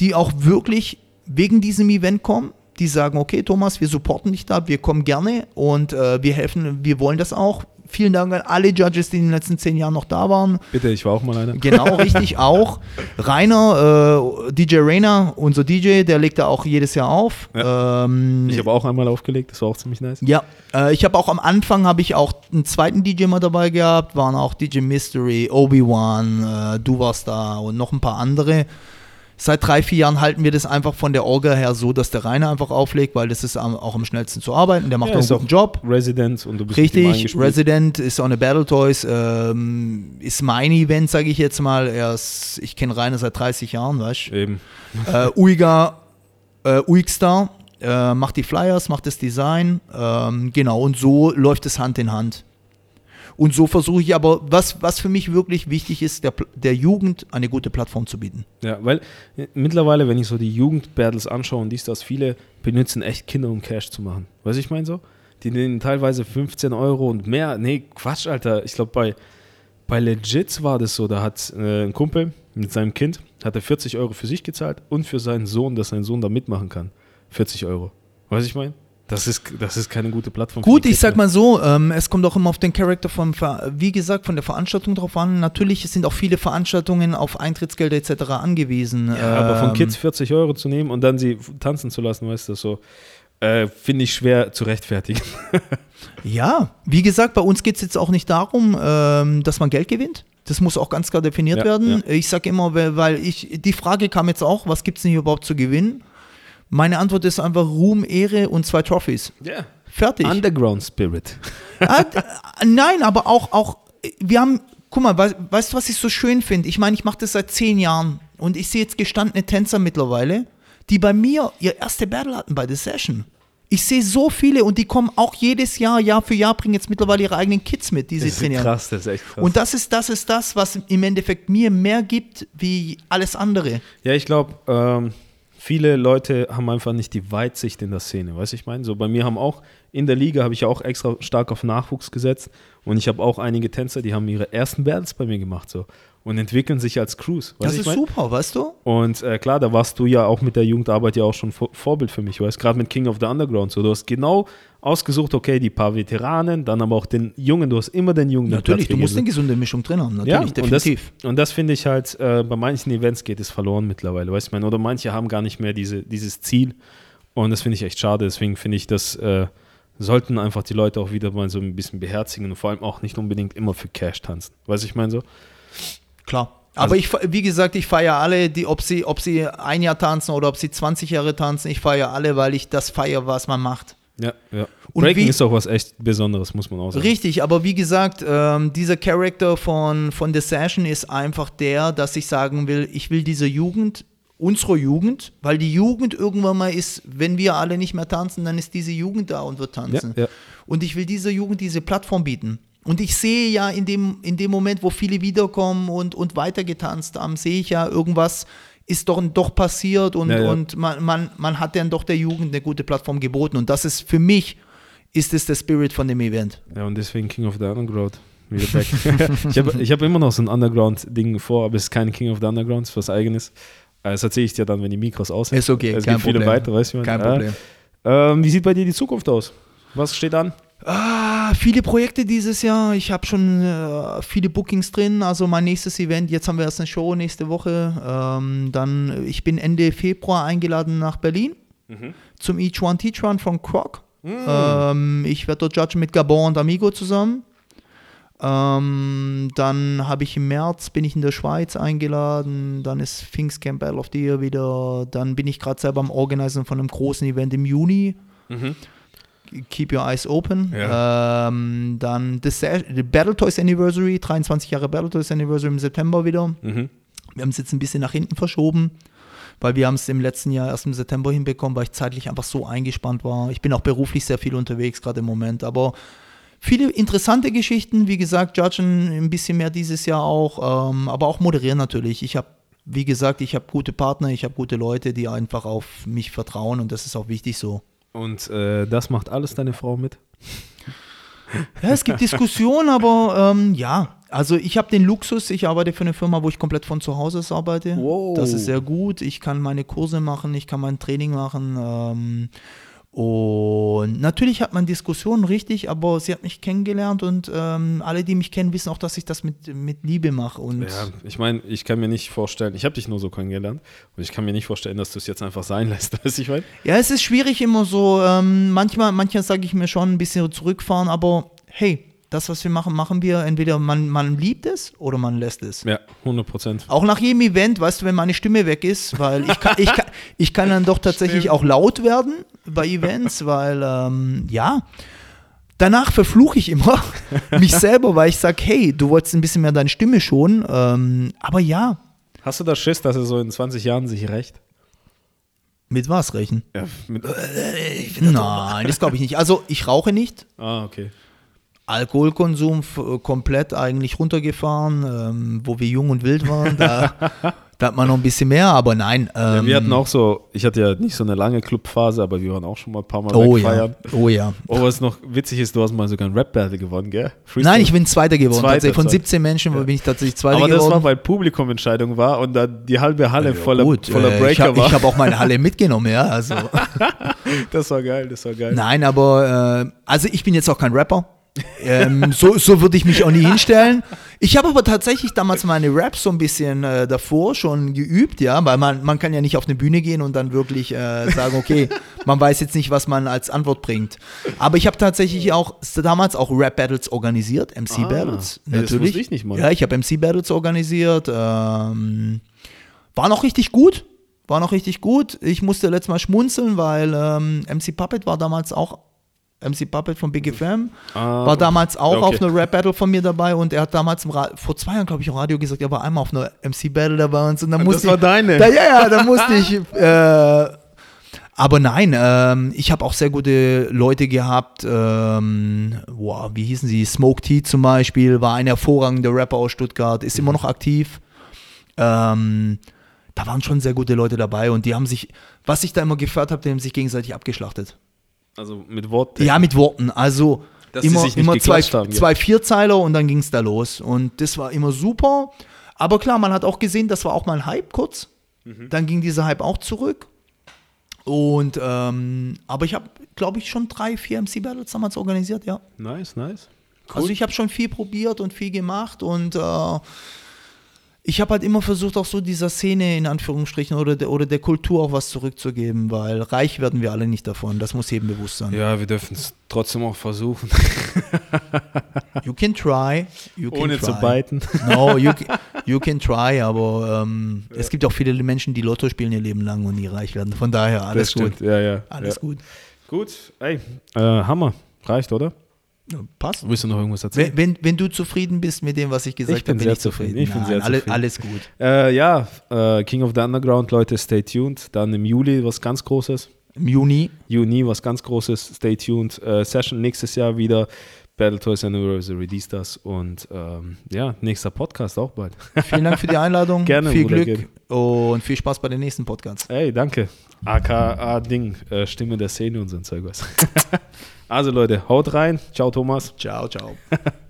die auch wirklich wegen diesem Event kommen. Die sagen, okay, Thomas, wir supporten dich da, wir kommen gerne und äh, wir helfen, wir wollen das auch. Vielen Dank an alle Judges, die in den letzten zehn Jahren noch da waren. Bitte, ich war auch mal einer. Genau, richtig auch. Rainer, äh, DJ Rainer, unser DJ, der legt da auch jedes Jahr auf. Ähm, Ich habe auch einmal aufgelegt, das war auch ziemlich nice. ja, äh, ich habe auch am Anfang habe ich auch einen zweiten DJ mal dabei gehabt, waren auch DJ Mystery, Obi-Wan, äh, du warst da und noch ein paar andere. Seit drei, vier Jahren halten wir das einfach von der Orga her so, dass der Rainer einfach auflegt, weil das ist auch am schnellsten zu arbeiten. Der macht Ja, auch einen guten auch Job. Resident und du bist Richtig. Resident ist on a Battle Toys, ähm, ist mein Event, sage ich jetzt mal. Ist, ich kenne Rainer seit 30 Jahren, weißt du? Eben. äh, Uiga, äh, Uigstar äh, macht die Flyers, macht das Design. Ähm, genau, und so läuft es Hand in Hand. Und so versuche ich aber, was, was für mich wirklich wichtig ist, der, der Jugend eine gute Plattform zu bieten. Ja, weil äh, mittlerweile, wenn ich so die Jugendbattles anschaue und dies, das, viele benutzen echt Kinder, um Cash zu machen. Weißt du, ich meine so? Die nehmen teilweise 15 Euro und mehr. Nee, Quatsch, Alter. Ich glaube, bei, bei Legits war das so, da hat äh, ein Kumpel mit seinem Kind, hat er 40 Euro für sich gezahlt und für seinen Sohn, dass sein Sohn da mitmachen kann. 40 Euro. Weißt du, ich meine? Das ist, das ist keine gute Plattform. Gut, ich sag mal so, ähm, es kommt auch immer auf den Charakter von, wie gesagt, von der Veranstaltung drauf an. Natürlich sind auch viele Veranstaltungen auf Eintrittsgelder etc. angewiesen. Ja, aber von Ähm, Kids 40 Euro zu nehmen und dann sie tanzen zu lassen, weißt du, so, äh, finde ich schwer zu rechtfertigen. Ja, wie gesagt, bei uns geht es jetzt auch nicht darum, ähm, dass man Geld gewinnt. Das muss auch ganz klar definiert Ja, werden. Ich sage immer, weil weil ich, die Frage kam jetzt auch, was gibt es denn hier überhaupt zu gewinnen? Meine Antwort ist einfach Ruhm, Ehre und zwei Trophies. Ja. Fertig. Underground Spirit. Ah, äh, nein, aber auch, auch, wir haben, guck mal, weißt, weißt du, was ich so schön finde? Ich meine, ich mache das seit zehn Jahren und ich sehe jetzt gestandene Tänzer mittlerweile, die bei mir ihr erste Battle hatten bei der Session. Ich sehe so viele und die kommen auch jedes Jahr, Jahr für Jahr, bringen jetzt mittlerweile ihre eigenen Kids mit, die sie Das ist trainieren. krass, das ist echt krass. Und das ist, das ist das, was im Endeffekt mir mehr gibt wie alles andere. ja, ich glaube, ähm, viele Leute haben einfach nicht die Weitsicht in der Szene, weißt du, ich meine? So bei mir haben auch, in der Liga habe ich auch extra stark auf Nachwuchs gesetzt und ich habe auch einige Tänzer, die haben ihre ersten Battles bei mir gemacht so und entwickeln sich als Crews. Das ist mein? super, weißt du? Und äh, klar, da warst du ja auch mit der Jugendarbeit ja auch schon Vor Vorbild für mich, weißt gerade mit King of the Underground. So, du hast genau ausgesucht, okay, die paar Veteranen, dann aber auch den Jungen, du hast immer den Jungen Natürlich, du musst eine gegeben. gesunde Mischung drin haben, ja, natürlich, und das, definitiv. und das finde ich halt, äh, bei manchen Events geht es verloren mittlerweile, weißt du, ich meine, oder manche haben gar nicht mehr diese, dieses Ziel und das finde ich echt schade, deswegen finde ich, das äh, sollten einfach die Leute auch wieder mal so ein bisschen beherzigen und vor allem auch nicht unbedingt immer für Cash tanzen, weißt du, ich meine so? Klar. Aber ich, wie gesagt, ich feiere alle, die, ob sie, ob sie ein Jahr tanzen oder ob sie 20 Jahre tanzen, ich feiere alle, weil ich das feiere, was man macht. Ja, ja. Und Breaking wie- ist auch was echt Besonderes, muss man auch sagen. Richtig, aber wie gesagt, ähm, dieser Charakter von, von The Session ist einfach der, dass ich sagen will, ich will diese Jugend, unsere Jugend, weil die Jugend irgendwann mal ist, wenn wir alle nicht mehr tanzen, dann ist diese Jugend da und wird tanzen. Ja, ja. Und ich will dieser Jugend diese Plattform bieten. Und ich sehe ja in dem, in dem Moment, wo viele wiederkommen und, und weitergetanzt haben, sehe ich ja, irgendwas ist doch, doch passiert und, Ja, ja. und man, man, man hat dann doch der Jugend eine gute Plattform geboten. Und das ist für mich, ist es der Spirit von dem Event. Ja, und deswegen King of the Underground. Wieder back. ich habe ich hab immer noch so ein Underground-Ding vor, aber es ist kein King of the Underground, es ist was eigenes. Äh, Das erzähle ich dir dann, wenn die Mikros aus sind. Ist okay, Es kein gibt viele Problem. weitere, weißt du? Kein ja. Problem. Ähm, wie sieht bei dir die Zukunft aus? Was steht an? Ah, viele Projekte dieses Jahr. Ich habe schon äh, viele Bookings drin. Also mein nächstes Event, jetzt haben wir erst eine Show nächste Woche. Ähm, dann, ich bin Ende Februar eingeladen nach Berlin zum Each One Teach One von Croc. Ähm, ich werde dort judgen mit Gabon und Amigo zusammen. Ähm, dann habe ich im März bin ich in der Schweiz eingeladen. Dann ist Pfingstcamp Battle of the Year wieder. Dann bin ich gerade selber am Organisieren von einem großen Event im Juni. Keep Your Eyes Open. Ja. Ähm, dann the Battletoys Anniversary, 23 Jahre Battletoys Anniversary im September wieder. Mhm. Wir haben es jetzt ein bisschen nach hinten verschoben, weil wir haben es im letzten Jahr erst im September hinbekommen, weil ich zeitlich einfach so eingespannt war. Ich bin auch beruflich sehr viel unterwegs gerade im Moment, aber viele interessante Geschichten, wie gesagt, judgen ein bisschen mehr dieses Jahr auch, ähm, aber auch moderieren natürlich. Ich habe, wie gesagt, ich habe gute Partner, ich habe gute Leute, die einfach auf mich vertrauen und das ist auch wichtig so. Und äh, das macht alles deine Frau mit? Ja, es gibt Diskussionen, aber ähm, ja, also ich habe den Luxus, ich arbeite für eine Firma, wo ich komplett von zu Hause aus arbeite. Wow. Das ist sehr gut. Ich kann meine Kurse machen, ich kann mein Training machen. Ähm, und natürlich hat man Diskussionen, richtig, aber sie hat mich kennengelernt und ähm, alle, die mich kennen, wissen auch, dass ich das mit, mit Liebe mache. Und Ja, ich meine, ich kann mir nicht vorstellen, ich habe dich nur so kennengelernt und ich kann mir nicht vorstellen, dass du es jetzt einfach sein lässt, weißt du, ich meine? Ja, es ist schwierig immer so. Ähm, manchmal manchmal sage ich mir schon ein bisschen zurückfahren, aber hey, das, was wir machen, machen wir. Entweder man, man liebt es oder man lässt es. Ja, 100 Prozent. Auch nach jedem Event, weißt du, wenn meine Stimme weg ist, weil ich kann, ich kann, ich kann dann doch tatsächlich auch laut werden bei Events, weil, ähm, ja, danach verfluche ich immer mich selber, weil ich sage, hey, du wolltest ein bisschen mehr deine Stimme schon, ähm, aber ja, Hast du da Schiss, dass er so in 20 Jahren sich rächt? mit was rechnen? Ja, mit, Nein, das glaube ich nicht. Also, ich rauche nicht. ah, okay. Alkoholkonsum äh, komplett eigentlich runtergefahren, ähm, wo wir jung und wild waren. Da, da hat man noch ein bisschen mehr, aber nein. Ja, Ähm, wir hatten auch so, ich hatte ja nicht so eine lange Clubphase, aber wir waren auch schon mal ein paar Mal oh wegfeiern. ja, oh ja. Oh, was noch witzig ist, du hast mal sogar ein Rap-Battle gewonnen, gell? Freestyle. Nein, ich bin Zweiter geworden. Zweiter. Von Zweiter. 17 Menschen bin ich tatsächlich Zweiter Aber das war, geworden. weil Publikumentscheidung war und dann die halbe Halle voller, Gut, voller äh, Breaker ich habe war. hab auch meine Halle mitgenommen, ja. Also. das war geil, das war geil. Nein, aber äh, also ich bin jetzt auch kein Rapper. Ähm, so so würde ich mich auch nie hinstellen. Ich habe aber tatsächlich damals meine Raps so ein bisschen äh, davor schon geübt, ja, weil man, man kann ja nicht auf eine Bühne gehen und dann wirklich äh, sagen, okay, man weiß jetzt nicht, was man als Antwort bringt. Aber ich habe tatsächlich auch damals auch Rap-Battles organisiert, MC-Battles, Ah, natürlich. ich nicht mal. Ja, ich habe MC-Battles organisiert. Ähm, war noch richtig gut. War noch richtig gut. Ich musste letztes Mal schmunzeln, weil ähm, MC Puppet war damals auch, MC Puppet von Big FM, Ah, war damals auch okay. auf einer Rap-Battle von mir dabei und er hat damals vor zwei Jahren, glaube ich, im Radio gesagt, er war einmal auf einer MC-Battle dabei und so. Und dann Das musste war ich, deine. Da, ja, ja, da musste ich. Äh, aber nein, ähm, ich habe auch sehr gute Leute gehabt. Ähm, wow, wie hießen sie? Smoke T zum Beispiel war ein hervorragender Rapper aus Stuttgart, ist immer noch aktiv. Ähm, da waren schon sehr gute Leute dabei und die haben sich, was ich da immer gefördert habe, die haben sich gegenseitig abgeschlachtet. Also mit Wort. Ja, mit Worten. Also Dass immer, immer zwei, haben, ja. zwei Vierzeiler und dann ging es da los. Und das war immer super. Aber klar, man hat auch gesehen, das war auch mal ein Hype kurz. Mhm. Dann ging dieser Hype auch zurück. Und ähm, aber ich habe, glaube ich, schon drei, vier MC-Battles damals organisiert, ja. Nice, nice. Also ich habe schon viel probiert und viel gemacht und äh, ich habe halt immer versucht, auch so dieser Szene in Anführungsstrichen oder der, oder der Kultur auch was zurückzugeben, weil reich werden wir alle nicht davon. Das muss jedem bewusst sein. Ja, wir dürfen es trotzdem auch versuchen. You can try. You can Ohne try. zu biten. No, you, you can try, aber ähm, es gibt auch viele Menschen, die Lotto spielen ihr Leben lang und nie reich werden. Von daher alles das gut. Ja, ja. Alles ja. gut. Gut, ey, äh, Hammer. Reicht, oder? Passt. Willst du noch irgendwas erzählen? Wenn, wenn, wenn du zufrieden bist mit dem, was ich gesagt Ich bin habe, bin sehr ich zufrieden. zufrieden. Ich bin sehr alle, zufrieden. Alles gut. Äh, ja, äh, King of the Underground, Leute, stay tuned. Dann im Juli was ganz Großes. Im Juni. Juni was ganz Großes, stay tuned. Äh, Session nächstes Jahr wieder. Battle Toys Anniversary, dies, das. Und ähm, ja, nächster Podcast auch bald. Vielen Dank für die Einladung. Gerne, Viel Glück und viel Spaß bei den nächsten Podcasts. Ey, danke. AKA Ding, äh, Stimme der Szene und so ein Zeug was. also Leute, haut rein. Ciao, Thomas. Ciao, ciao.